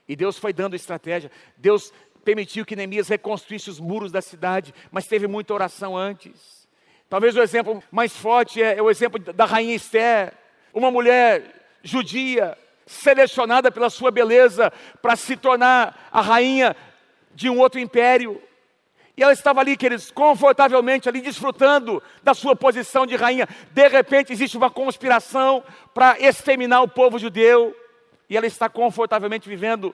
S1: e Deus foi dando estratégia, Deus permitiu que Neemias reconstruísse os muros da cidade, mas teve muita oração antes. Talvez o exemplo mais forte é, é o exemplo da rainha Esther, uma mulher judia, selecionada pela sua beleza para se tornar a rainha de um outro império. E ela estava ali, queridos, confortavelmente ali, desfrutando da sua posição de rainha. De repente existe uma conspiração para exterminar o povo judeu. E ela está confortavelmente vivendo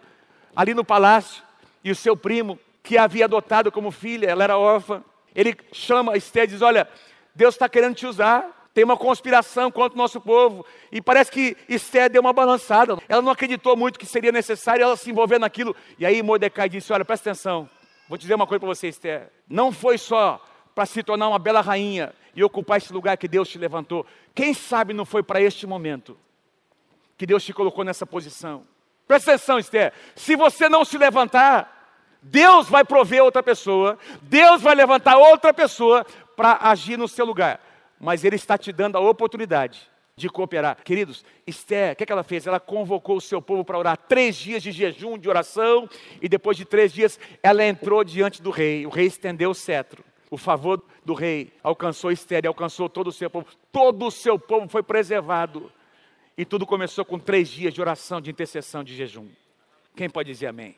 S1: ali no palácio. E o seu primo, que a havia adotado como filha, ela era órfã, ele chama Esther e diz: Olha, Deus está querendo te usar tem uma conspiração contra o nosso povo. E parece que Esther deu uma balançada. Ela não acreditou muito que seria necessário ela se envolver naquilo. E aí Mordecai disse: Olha, presta atenção. Vou te dizer uma coisa para você, Esther. Não foi só para se tornar uma bela rainha e ocupar esse lugar que Deus te levantou. Quem sabe não foi para este momento que Deus te colocou nessa posição. Presta atenção, Esther. Se você não se levantar, Deus vai prover outra pessoa, Deus vai levantar outra pessoa para agir no seu lugar mas Ele está te dando a oportunidade de cooperar. Queridos, Esther, o que, é que ela fez? Ela convocou o seu povo para orar três dias de jejum, de oração, e depois de três dias ela entrou diante do rei. O rei estendeu o cetro. O favor do rei alcançou Esther e alcançou todo o seu povo. Todo o seu povo foi preservado. E tudo começou com três dias de oração, de intercessão, de jejum. Quem pode dizer amém?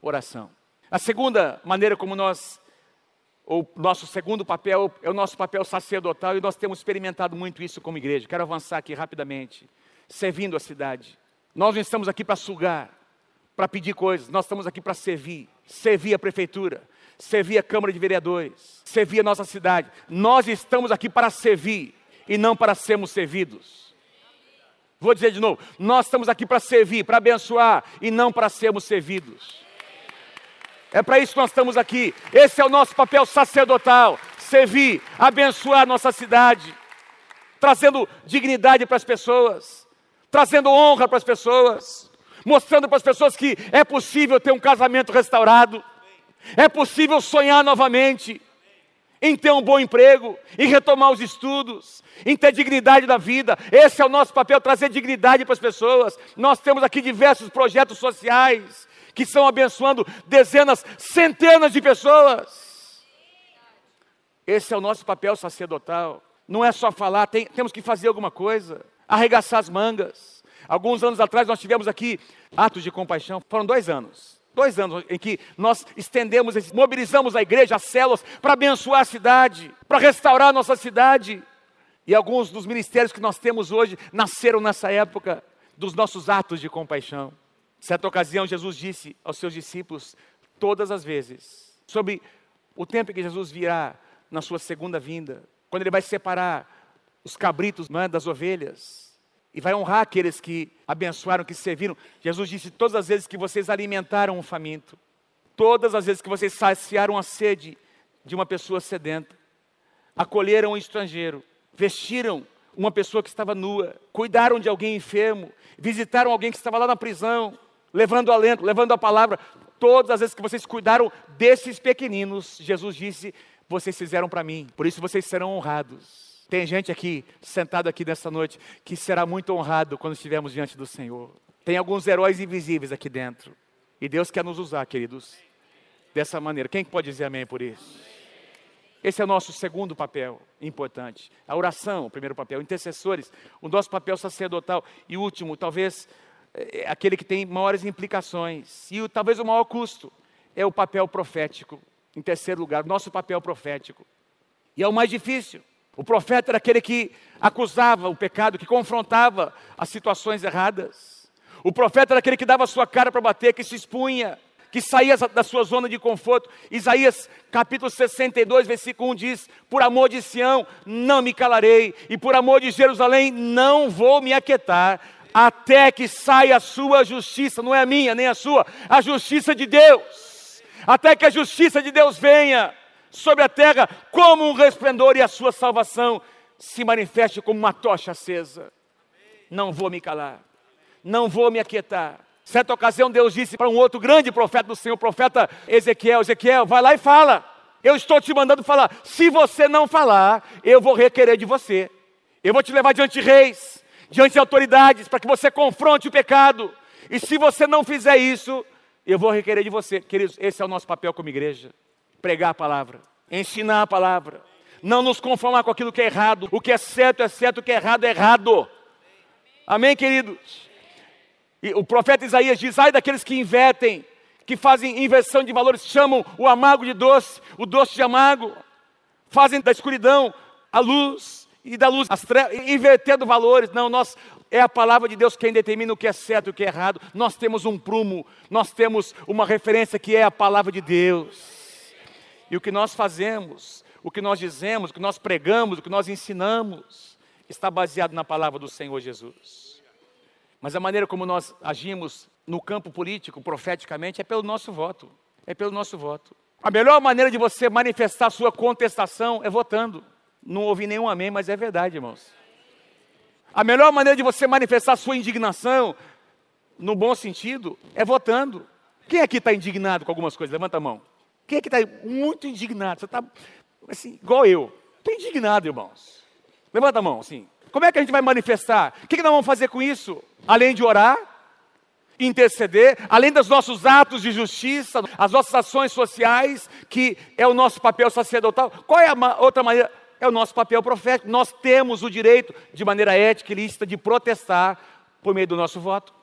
S1: Oração. A segunda maneira como nós o nosso segundo papel é o nosso papel sacerdotal e nós temos experimentado muito isso como igreja. Quero avançar aqui rapidamente, servindo a cidade. Nós não estamos aqui para sugar, para pedir coisas, nós estamos aqui para servir. Servir a prefeitura, servir a Câmara de Vereadores, servir a nossa cidade. Nós estamos aqui para servir e não para sermos servidos. Vou dizer de novo: nós estamos aqui para servir, para abençoar e não para sermos servidos. É para isso que nós estamos aqui. Esse é o nosso papel sacerdotal: servir, abençoar nossa cidade, trazendo dignidade para as pessoas, trazendo honra para as pessoas, mostrando para as pessoas que é possível ter um casamento restaurado, é possível sonhar novamente, em ter um bom emprego, em retomar os estudos, em ter dignidade da vida. Esse é o nosso papel, trazer dignidade para as pessoas. Nós temos aqui diversos projetos sociais que estão abençoando dezenas, centenas de pessoas. Esse é o nosso papel sacerdotal. Não é só falar, tem, temos que fazer alguma coisa, arregaçar as mangas. Alguns anos atrás nós tivemos aqui atos de compaixão, foram dois anos. Dois anos em que nós estendemos, mobilizamos a igreja, as células, para abençoar a cidade, para restaurar a nossa cidade. E alguns dos ministérios que nós temos hoje nasceram nessa época dos nossos atos de compaixão. Certa ocasião, Jesus disse aos seus discípulos, todas as vezes, sobre o tempo em que Jesus virá na sua segunda vinda, quando ele vai separar os cabritos é, das ovelhas e vai honrar aqueles que abençoaram, que serviram. Jesus disse: todas as vezes que vocês alimentaram um faminto, todas as vezes que vocês saciaram a sede de uma pessoa sedenta, acolheram um estrangeiro, vestiram uma pessoa que estava nua, cuidaram de alguém enfermo, visitaram alguém que estava lá na prisão, levando alento, levando a palavra. Todas as vezes que vocês cuidaram desses pequeninos, Jesus disse: vocês fizeram para mim, por isso vocês serão honrados. Tem gente aqui, sentado aqui nessa noite, que será muito honrado quando estivermos diante do Senhor. Tem alguns heróis invisíveis aqui dentro. E Deus quer nos usar, queridos, dessa maneira. Quem pode dizer amém por isso? Esse é o nosso segundo papel importante. A oração, o primeiro papel. Intercessores, o nosso papel sacerdotal. E último, talvez é aquele que tem maiores implicações. E talvez o maior custo é o papel profético. Em terceiro lugar, nosso papel profético. E é o mais difícil. O profeta era aquele que acusava o pecado, que confrontava as situações erradas. O profeta era aquele que dava sua cara para bater, que se expunha que saía da sua zona de conforto. Isaías capítulo 62, versículo 1 diz: Por amor de Sião não me calarei, e por amor de Jerusalém não vou me aquietar, até que saia a sua justiça, não é a minha nem a sua, a justiça de Deus, até que a justiça de Deus venha sobre a terra como um resplendor e a sua salvação se manifeste como uma tocha acesa. Não vou me calar, não vou me aquietar Certa ocasião, Deus disse para um outro grande profeta do Senhor, o profeta Ezequiel: Ezequiel, vai lá e fala. Eu estou te mandando falar. Se você não falar, eu vou requerer de você. Eu vou te levar diante de reis, diante de autoridades, para que você confronte o pecado. E se você não fizer isso, eu vou requerer de você. Queridos, esse é o nosso papel como igreja: pregar a palavra, ensinar a palavra, não nos conformar com aquilo que é errado. O que é certo é certo, o que é errado é errado. Amém, queridos? E o profeta Isaías diz: ai daqueles que invertem, que fazem inversão de valores, chamam o amargo de doce, o doce de amargo, fazem da escuridão a luz e da luz as trevas, invertendo valores. Não, nós é a palavra de Deus quem determina o que é certo e o que é errado. Nós temos um prumo, nós temos uma referência que é a palavra de Deus. E o que nós fazemos, o que nós dizemos, o que nós pregamos, o que nós ensinamos, está baseado na palavra do Senhor Jesus. Mas a maneira como nós agimos no campo político, profeticamente, é pelo nosso voto. É pelo nosso voto. A melhor maneira de você manifestar sua contestação é votando. Não ouvi nenhum amém, mas é verdade, irmãos. A melhor maneira de você manifestar sua indignação, no bom sentido, é votando. Quem aqui está indignado com algumas coisas? Levanta a mão. Quem aqui está muito indignado? Você está assim, igual eu. Estou indignado, irmãos. Levanta a mão, assim. Como é que a gente vai manifestar? O que, que nós vamos fazer com isso? Além de orar, interceder, além dos nossos atos de justiça, as nossas ações sociais, que é o nosso papel sacerdotal, qual é a outra maneira? É o nosso papel profético. Nós temos o direito, de maneira ética e lícita, de protestar por meio do nosso voto.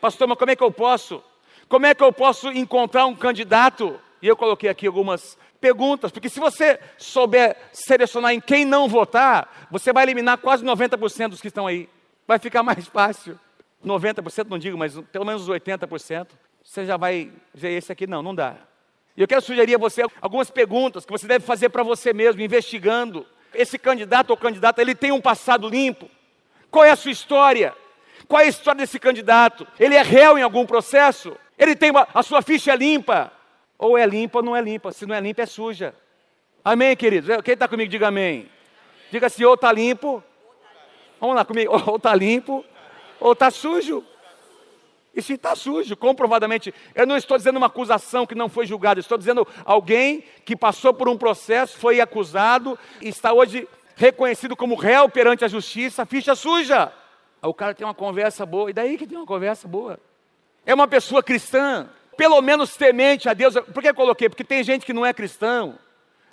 S1: Pastor, mas como é que eu posso? Como é que eu posso encontrar um candidato? E eu coloquei aqui algumas perguntas, porque se você souber selecionar em quem não votar, você vai eliminar quase 90% dos que estão aí. Vai ficar mais fácil. 90% não digo, mas pelo menos 80%. Você já vai dizer, esse aqui não, não dá. E eu quero sugerir a você algumas perguntas que você deve fazer para você mesmo, investigando. Esse candidato ou candidata, ele tem um passado limpo? Qual é a sua história? Qual é a história desse candidato? Ele é réu em algum processo? Ele tem uma, a sua ficha limpa? Ou é limpa ou não é limpa. Se não é limpa, é suja. Amém, queridos? Quem está comigo, diga amém. Diga assim, ou está limpo. Vamos lá comigo. Ou está limpo, ou está sujo. E se está sujo, comprovadamente, eu não estou dizendo uma acusação que não foi julgada, estou dizendo alguém que passou por um processo, foi acusado e está hoje reconhecido como réu perante a justiça, ficha suja. Aí o cara tem uma conversa boa, e daí que tem uma conversa boa? É uma pessoa cristã, pelo menos temente a Deus. Por que eu coloquei? Porque tem gente que não é cristão,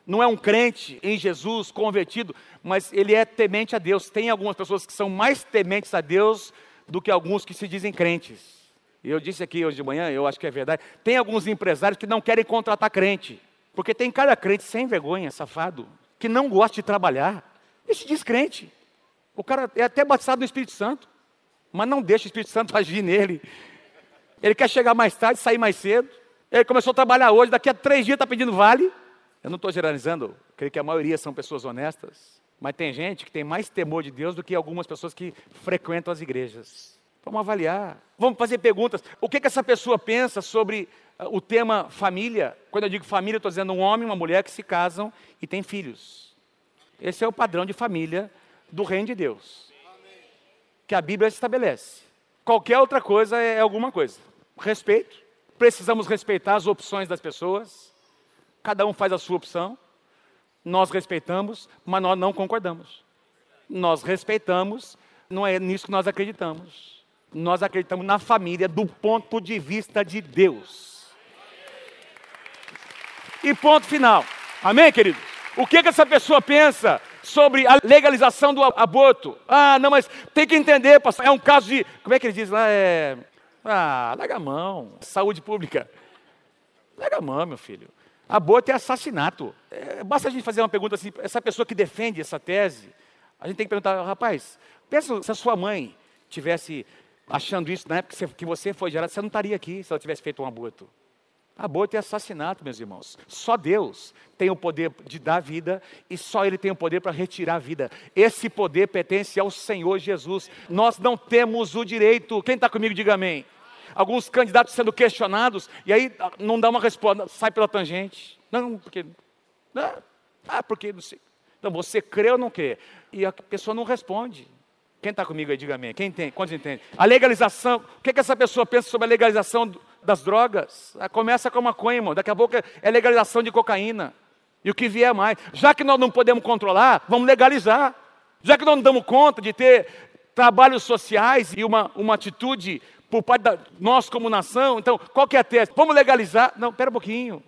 S1: não é um crente em Jesus, convertido, mas ele é temente a Deus. Tem algumas pessoas que são mais tementes a Deus do que alguns que se dizem crentes. Eu disse aqui hoje de manhã, eu acho que é verdade. Tem alguns empresários que não querem contratar crente, porque tem cada crente sem vergonha, safado, que não gosta de trabalhar. E se diz crente. O cara é até batizado no Espírito Santo. mas não deixa o Espírito Santo agir nele. Ele quer chegar mais tarde, sair mais cedo. Ele começou a trabalhar hoje, daqui a três dias está pedindo vale. Eu não estou generalizando, creio que a maioria são pessoas honestas, mas tem gente que tem mais temor de Deus do que algumas pessoas que frequentam as igrejas. Vamos avaliar, vamos fazer perguntas. O que, que essa pessoa pensa sobre uh, o tema família? Quando eu digo família, estou dizendo um homem e uma mulher que se casam e têm filhos. Esse é o padrão de família do reino de Deus, que a Bíblia estabelece. Qualquer outra coisa é alguma coisa. Respeito, precisamos respeitar as opções das pessoas, cada um faz a sua opção, nós respeitamos, mas nós não concordamos. Nós respeitamos, não é nisso que nós acreditamos. Nós acreditamos na família do ponto de vista de Deus. E ponto final. Amém, queridos? O que, que essa pessoa pensa sobre a legalização do aborto? Ah, não, mas tem que entender, pastor. É um caso de. Como é que ele diz lá? É ah, larga a mão. Saúde pública. Larga a mão, meu filho. Aborto é assassinato. É, basta a gente fazer uma pergunta assim, essa pessoa que defende essa tese, a gente tem que perguntar, rapaz, pensa se a sua mãe tivesse achando isso na época que você foi gerado, você não estaria aqui se ela tivesse feito um aborto. Aborto é assassinato, meus irmãos. Só Deus tem o poder de dar vida e só Ele tem o poder para retirar a vida. Esse poder pertence ao Senhor Jesus. Nós não temos o direito. Quem está comigo, diga amém alguns candidatos sendo questionados, e aí ah, não dá uma resposta, sai pela tangente. Não, porque. Não, ah, porque não sei. Então, você crê ou não crê? E a pessoa não responde. Quem está comigo aí, diga amém. Quem tem? Quantos entendem? A legalização, o que, que essa pessoa pensa sobre a legalização das drogas? Ah, começa com a maconha, irmão. Daqui a pouco é legalização de cocaína. E o que vier mais. Já que nós não podemos controlar, vamos legalizar. Já que nós não damos conta de ter trabalhos sociais e uma, uma atitude por parte da nós como nação. Então, qual que é a tese? Vamos legalizar? Não, espera um pouquinho.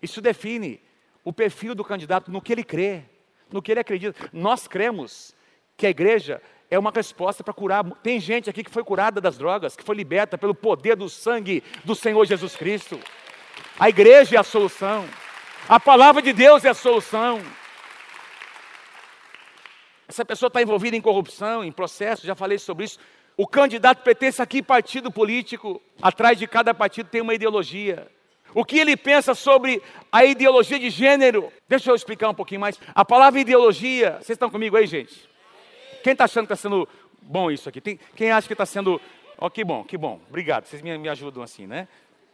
S1: Isso define o perfil do candidato no que ele crê, no que ele acredita. Nós cremos que a igreja é uma resposta para curar. Tem gente aqui que foi curada das drogas, que foi liberta pelo poder do sangue do Senhor Jesus Cristo. A igreja é a solução. A palavra de Deus é a solução. Essa pessoa está envolvida em corrupção, em processo, já falei sobre isso. O candidato pertence a que partido político? Atrás de cada partido tem uma ideologia. O que ele pensa sobre a ideologia de gênero? Deixa eu explicar um pouquinho mais. A palavra ideologia, vocês estão comigo aí, gente? Quem está achando que está sendo bom isso aqui? Tem, quem acha que está sendo. Oh, que bom, que bom. Obrigado, vocês me, me ajudam assim, né?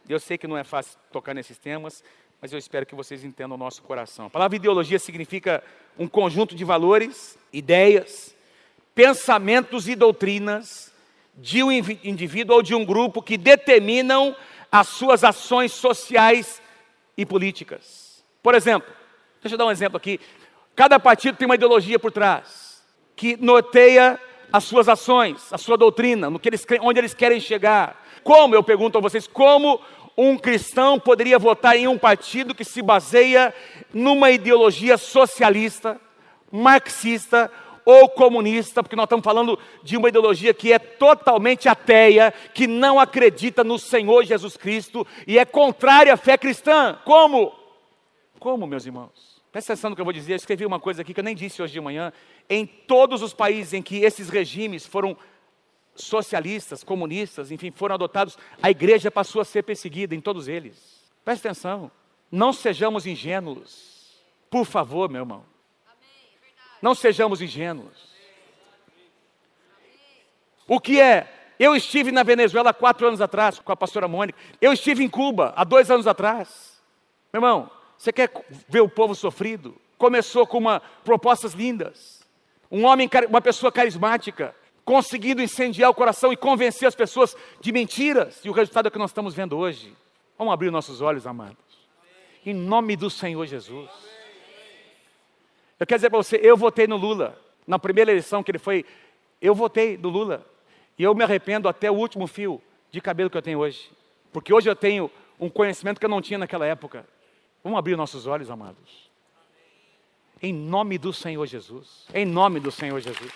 S1: Eu sei que não é fácil tocar nesses temas, mas eu espero que vocês entendam o nosso coração. A palavra ideologia significa um conjunto de valores, ideias, pensamentos e doutrinas de um indivíduo ou de um grupo que determinam as suas ações sociais e políticas. Por exemplo, deixa eu dar um exemplo aqui. Cada partido tem uma ideologia por trás que norteia as suas ações, a sua doutrina, no que eles, onde eles querem chegar. Como, eu pergunto a vocês, como um cristão poderia votar em um partido que se baseia numa ideologia socialista, marxista ou comunista, porque nós estamos falando de uma ideologia que é totalmente ateia, que não acredita no Senhor Jesus Cristo e é contrária à fé cristã. Como? Como, meus irmãos? Presta atenção no que eu vou dizer. Eu escrevi uma coisa aqui que eu nem disse hoje de manhã. Em todos os países em que esses regimes foram socialistas, comunistas, enfim, foram adotados, a igreja passou a ser perseguida em todos eles. Presta atenção. Não sejamos ingênuos. Por favor, meu irmão. Não sejamos ingênuos. O que é? Eu estive na Venezuela há quatro anos atrás com a pastora Mônica. Eu estive em Cuba há dois anos atrás. Meu irmão, você quer ver o povo sofrido? Começou com uma, propostas lindas. Um homem, uma pessoa carismática, conseguindo incendiar o coração e convencer as pessoas de mentiras. E o resultado é o que nós estamos vendo hoje. Vamos abrir nossos olhos, amados. Em nome do Senhor Jesus. Eu quero dizer para você, eu votei no Lula. Na primeira eleição que ele foi, eu votei no Lula. E eu me arrependo até o último fio de cabelo que eu tenho hoje. Porque hoje eu tenho um conhecimento que eu não tinha naquela época. Vamos abrir nossos olhos, amados. Em nome do Senhor Jesus. Em nome do Senhor Jesus.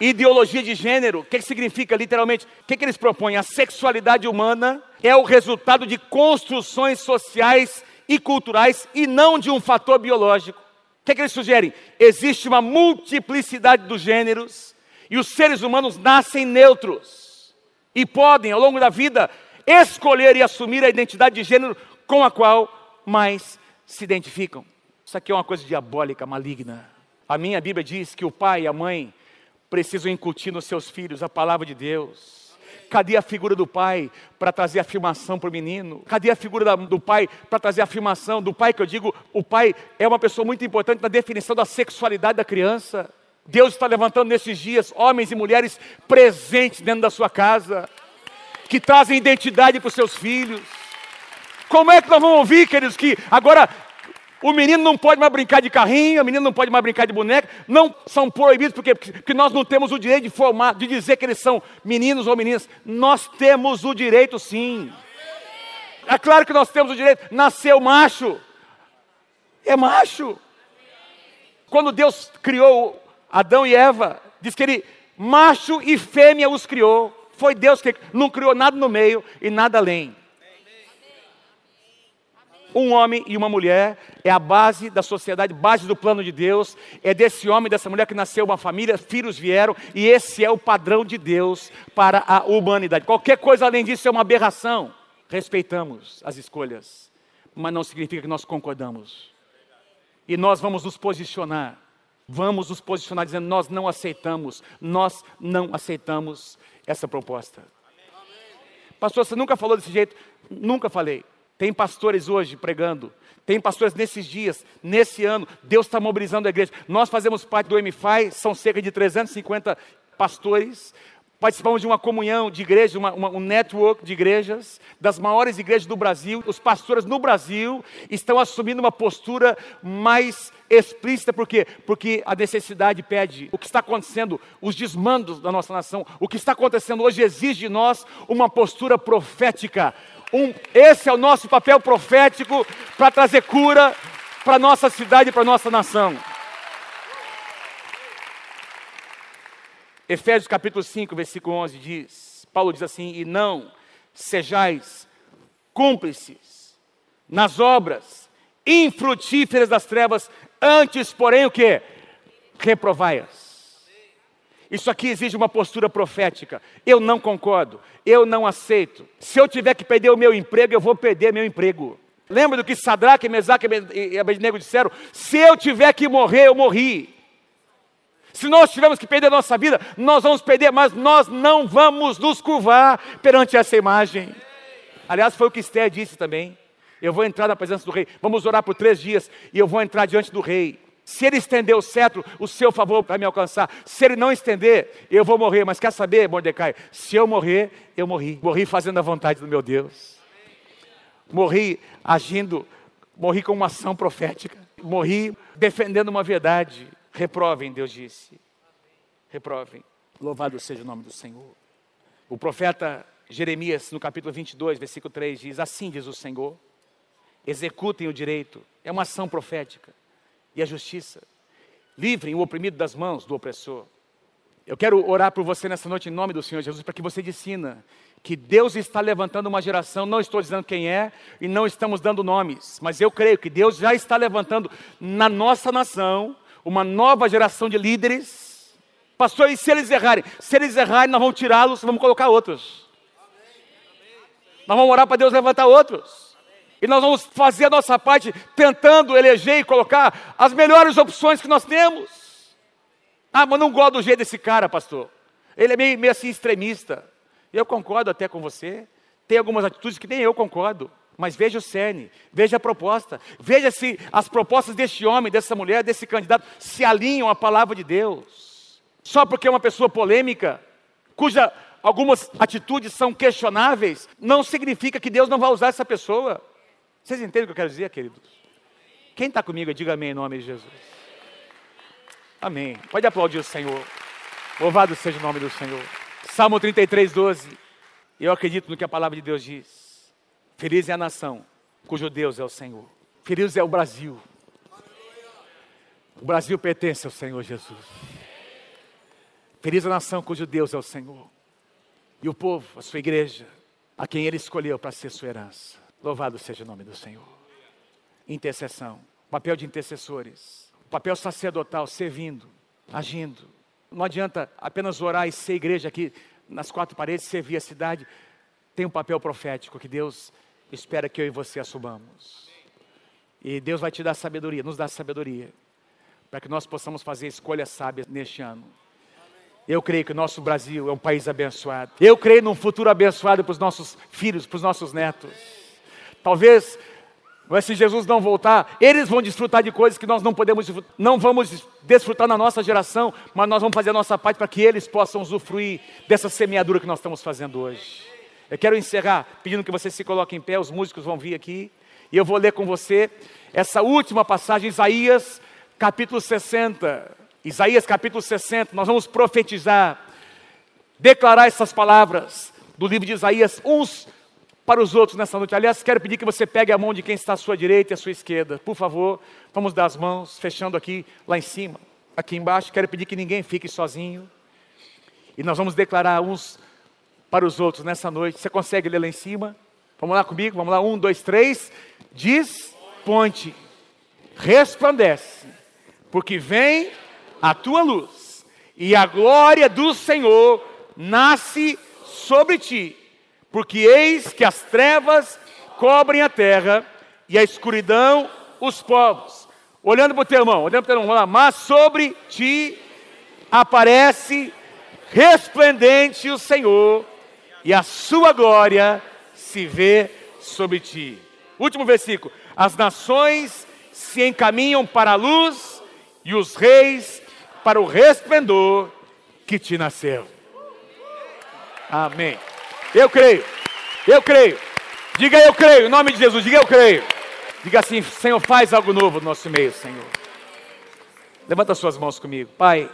S1: Ideologia de gênero, o que, significa literalmente? O que, eles propõem? A sexualidade humana é o resultado de construções sociais e culturais e não de um fator biológico é que eles sugerem? Existe uma multiplicidade dos gêneros E os seres humanos nascem neutros e podem, ao longo da vida, escolher e assumir a identidade de gênero com a qual mais se identificam. Isso aqui é uma coisa diabólica, maligna. A minha Bíblia diz que o pai e a mãe precisam incutir nos seus filhos a palavra de Deus. Cadê a figura do pai para trazer afirmação para o menino? Cadê a figura do pai para trazer afirmação? Do pai que eu digo, o pai é uma pessoa muito importante na definição da sexualidade da criança. Deus está levantando nesses dias homens e mulheres presentes dentro da sua casa, que trazem identidade para os seus filhos. Como é que nós vamos ouvir, queridos, que agora o menino não pode mais brincar de carrinho, a menina não pode mais brincar de boneca, não são proibidos, porque, porque nós não temos o direito de formar, de dizer que eles são meninos ou meninas. Nós temos o direito sim. É claro que nós temos o direito. Nasceu macho. É macho. Quando Deus criou Adão e Eva, diz que ele, macho e fêmea os criou. Foi Deus que não criou nada no meio e nada além. Um homem e uma mulher é a base da sociedade, base do plano de Deus. É desse homem dessa mulher que nasceu uma família, filhos vieram, e esse é o padrão de Deus para a humanidade. Qualquer coisa além disso é uma aberração. Respeitamos as escolhas, mas não significa que nós concordamos. E nós vamos nos posicionar. Vamos nos posicionar dizendo: nós não aceitamos, nós não aceitamos essa proposta. Pastor, você nunca falou desse jeito? Nunca falei. Tem pastores hoje pregando, tem pastores nesses dias, nesse ano, Deus está mobilizando a igreja. Nós fazemos parte do MFI, são cerca de 350 pastores. Participamos de uma comunhão de igrejas, uma, uma, um network de igrejas, das maiores igrejas do Brasil. Os pastores no Brasil estão assumindo uma postura mais explícita, por quê? Porque a necessidade pede. O que está acontecendo, os desmandos da nossa nação, o que está acontecendo hoje exige de nós uma postura profética um, esse é o nosso papel profético para trazer cura para nossa cidade e para nossa nação. Efésios capítulo 5, versículo 11 diz: Paulo diz assim: E não sejais cúmplices nas obras infrutíferas das trevas, antes, porém, o que? Reprovai-as. Isso aqui exige uma postura profética. Eu não concordo, eu não aceito. Se eu tiver que perder o meu emprego, eu vou perder meu emprego. Lembra do que Sadraque, Mesaque e Abednego disseram? Se eu tiver que morrer, eu morri. Se nós tivermos que perder a nossa vida, nós vamos perder, mas nós não vamos nos curvar perante essa imagem. Aliás, foi o que Esther disse também. Eu vou entrar na presença do rei. Vamos orar por três dias e eu vou entrar diante do rei. Se ele estender o cetro, o seu favor vai me alcançar. Se ele não estender, eu vou morrer. Mas quer saber, Mordecai? Se eu morrer, eu morri. Morri fazendo a vontade do meu Deus. Morri agindo, morri com uma ação profética. Morri defendendo uma verdade. Reprovem, Deus disse. Reprovem. Louvado seja o nome do Senhor. O profeta Jeremias, no capítulo 22, versículo 3, diz: Assim diz o Senhor: executem o direito. É uma ação profética e a justiça. Livrem o oprimido das mãos do opressor. Eu quero orar por você nessa noite em nome do Senhor Jesus, para que você discina que Deus está levantando uma geração, não estou dizendo quem é e não estamos dando nomes, mas eu creio que Deus já está levantando na nossa nação uma nova geração de líderes. Pastor, e se eles errarem? Se eles errarem, nós vamos tirá-los, vamos colocar outros. Nós vamos orar para Deus levantar outros. E nós vamos fazer a nossa parte tentando eleger e colocar as melhores opções que nós temos. Ah, mas não gosto do jeito desse cara, pastor. Ele é meio, meio assim extremista. Eu concordo até com você. Tem algumas atitudes que nem eu concordo. Mas veja o cerne, veja a proposta, veja se as propostas deste homem, dessa mulher, desse candidato se alinham à palavra de Deus. Só porque é uma pessoa polêmica, cuja algumas atitudes são questionáveis, não significa que Deus não vai usar essa pessoa. Vocês entendem o que eu quero dizer, queridos? Quem está comigo, diga amém em nome de Jesus. Amém. Pode aplaudir o Senhor. Louvado seja o nome do Senhor. Salmo 33, 12. Eu acredito no que a palavra de Deus diz. Feliz é a nação cujo Deus é o Senhor. Feliz é o Brasil. O Brasil pertence ao Senhor Jesus. Feliz é a nação cujo Deus é o Senhor. E o povo, a sua igreja, a quem ele escolheu para ser sua herança. Louvado seja o nome do Senhor. Intercessão, papel de intercessores, papel sacerdotal, servindo, agindo, Não adianta apenas orar e ser igreja aqui nas quatro paredes, servir a cidade. Tem um papel profético que Deus espera que eu e você assumamos. E Deus vai te dar sabedoria, nos dar sabedoria, para que nós possamos fazer escolhas sábias neste ano. Eu creio que o nosso Brasil é um país abençoado. Eu creio num futuro abençoado para os nossos filhos, para os nossos netos. Talvez, mas se Jesus não voltar, eles vão desfrutar de coisas que nós não podemos, não vamos desfrutar na nossa geração, mas nós vamos fazer a nossa parte para que eles possam usufruir dessa semeadura que nós estamos fazendo hoje. Eu quero encerrar pedindo que você se coloque em pé, os músicos vão vir aqui, e eu vou ler com você essa última passagem, Isaías capítulo 60. Isaías capítulo 60, nós vamos profetizar, declarar essas palavras do livro de Isaías, uns para os outros nessa noite. Aliás, quero pedir que você pegue a mão de quem está à sua direita e à sua esquerda. Por favor, vamos dar as mãos, fechando aqui, lá em cima, aqui embaixo. Quero pedir que ninguém fique sozinho. E nós vamos declarar uns para os outros nessa noite. Você consegue ler lá em cima? Vamos lá comigo? Vamos lá, um, dois, três. Diz, ponte, resplandece, porque vem a tua luz, e a glória do Senhor nasce sobre ti, porque eis que as trevas cobrem a terra e a escuridão os povos. Olhando para o teu irmão, olhando para o teu irmão, lá, mas sobre ti aparece resplendente o Senhor, e a sua glória se vê sobre ti. Último versículo: as nações se encaminham para a luz e os reis para o resplendor que te nasceu. Amém. Eu creio, eu creio. Diga eu creio, em nome de Jesus, diga eu creio. Diga assim, Senhor, faz algo novo no nosso meio, Senhor. Levanta suas mãos comigo. Pai,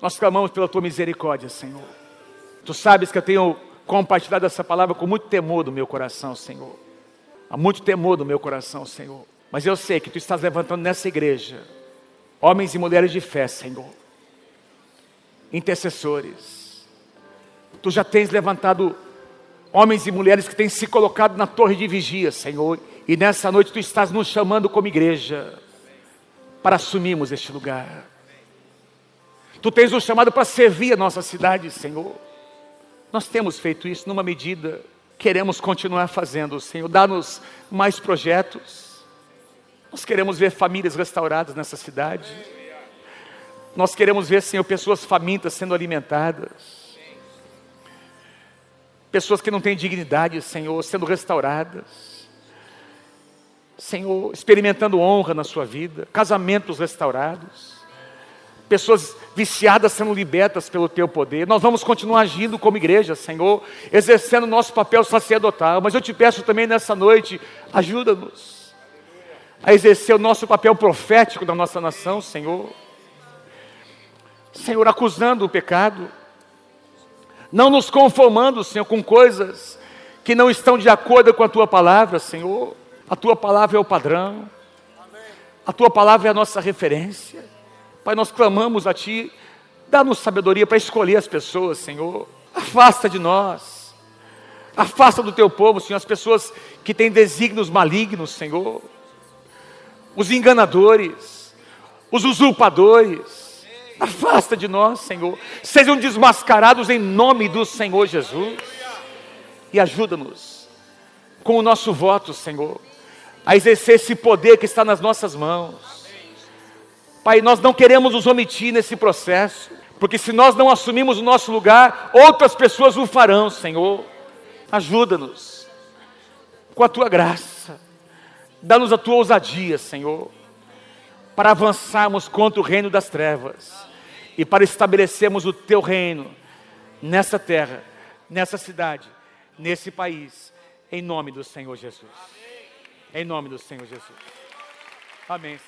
S1: nós clamamos pela tua misericórdia, Senhor. Tu sabes que eu tenho compartilhado essa palavra com muito temor do meu coração, Senhor. Há muito temor do meu coração, Senhor. Mas eu sei que tu estás levantando nessa igreja homens e mulheres de fé, Senhor, intercessores. Tu já tens levantado homens e mulheres que têm se colocado na torre de vigia, Senhor, e nessa noite tu estás nos chamando como igreja para assumirmos este lugar. Tu tens nos chamado para servir a nossa cidade, Senhor. Nós temos feito isso numa medida, queremos continuar fazendo, Senhor. Dá-nos mais projetos nós queremos ver famílias restauradas nessa cidade. Nós queremos ver, Senhor, pessoas famintas sendo alimentadas. Pessoas que não têm dignidade, Senhor, sendo restauradas. Senhor, experimentando honra na sua vida. Casamentos restaurados. Pessoas viciadas sendo libertas pelo teu poder. Nós vamos continuar agindo como igreja, Senhor, exercendo nosso papel sacerdotal. Mas eu te peço também nessa noite, ajuda-nos a exercer o nosso papel profético da nossa nação, Senhor. Senhor, acusando o pecado, não nos conformando, Senhor, com coisas que não estão de acordo com a tua palavra, Senhor. A tua palavra é o padrão, a tua palavra é a nossa referência. Pai, nós clamamos a Ti, dá-nos sabedoria para escolher as pessoas, Senhor. Afasta de nós, afasta do teu povo, Senhor, as pessoas que têm desígnios malignos, Senhor os enganadores, os usurpadores. Afasta de nós, Senhor. Sejam desmascarados em nome do Senhor Jesus. E ajuda-nos com o nosso voto, Senhor, a exercer esse poder que está nas nossas mãos. Pai, nós não queremos nos omitir nesse processo, porque se nós não assumimos o nosso lugar, outras pessoas o farão, Senhor. Ajuda-nos com a tua graça Dá-nos a tua ousadia, Senhor, para avançarmos contra o reino das trevas e para estabelecermos o teu reino nessa terra, nessa cidade, nesse país, em nome do Senhor Jesus. Em nome do Senhor Jesus. Amém.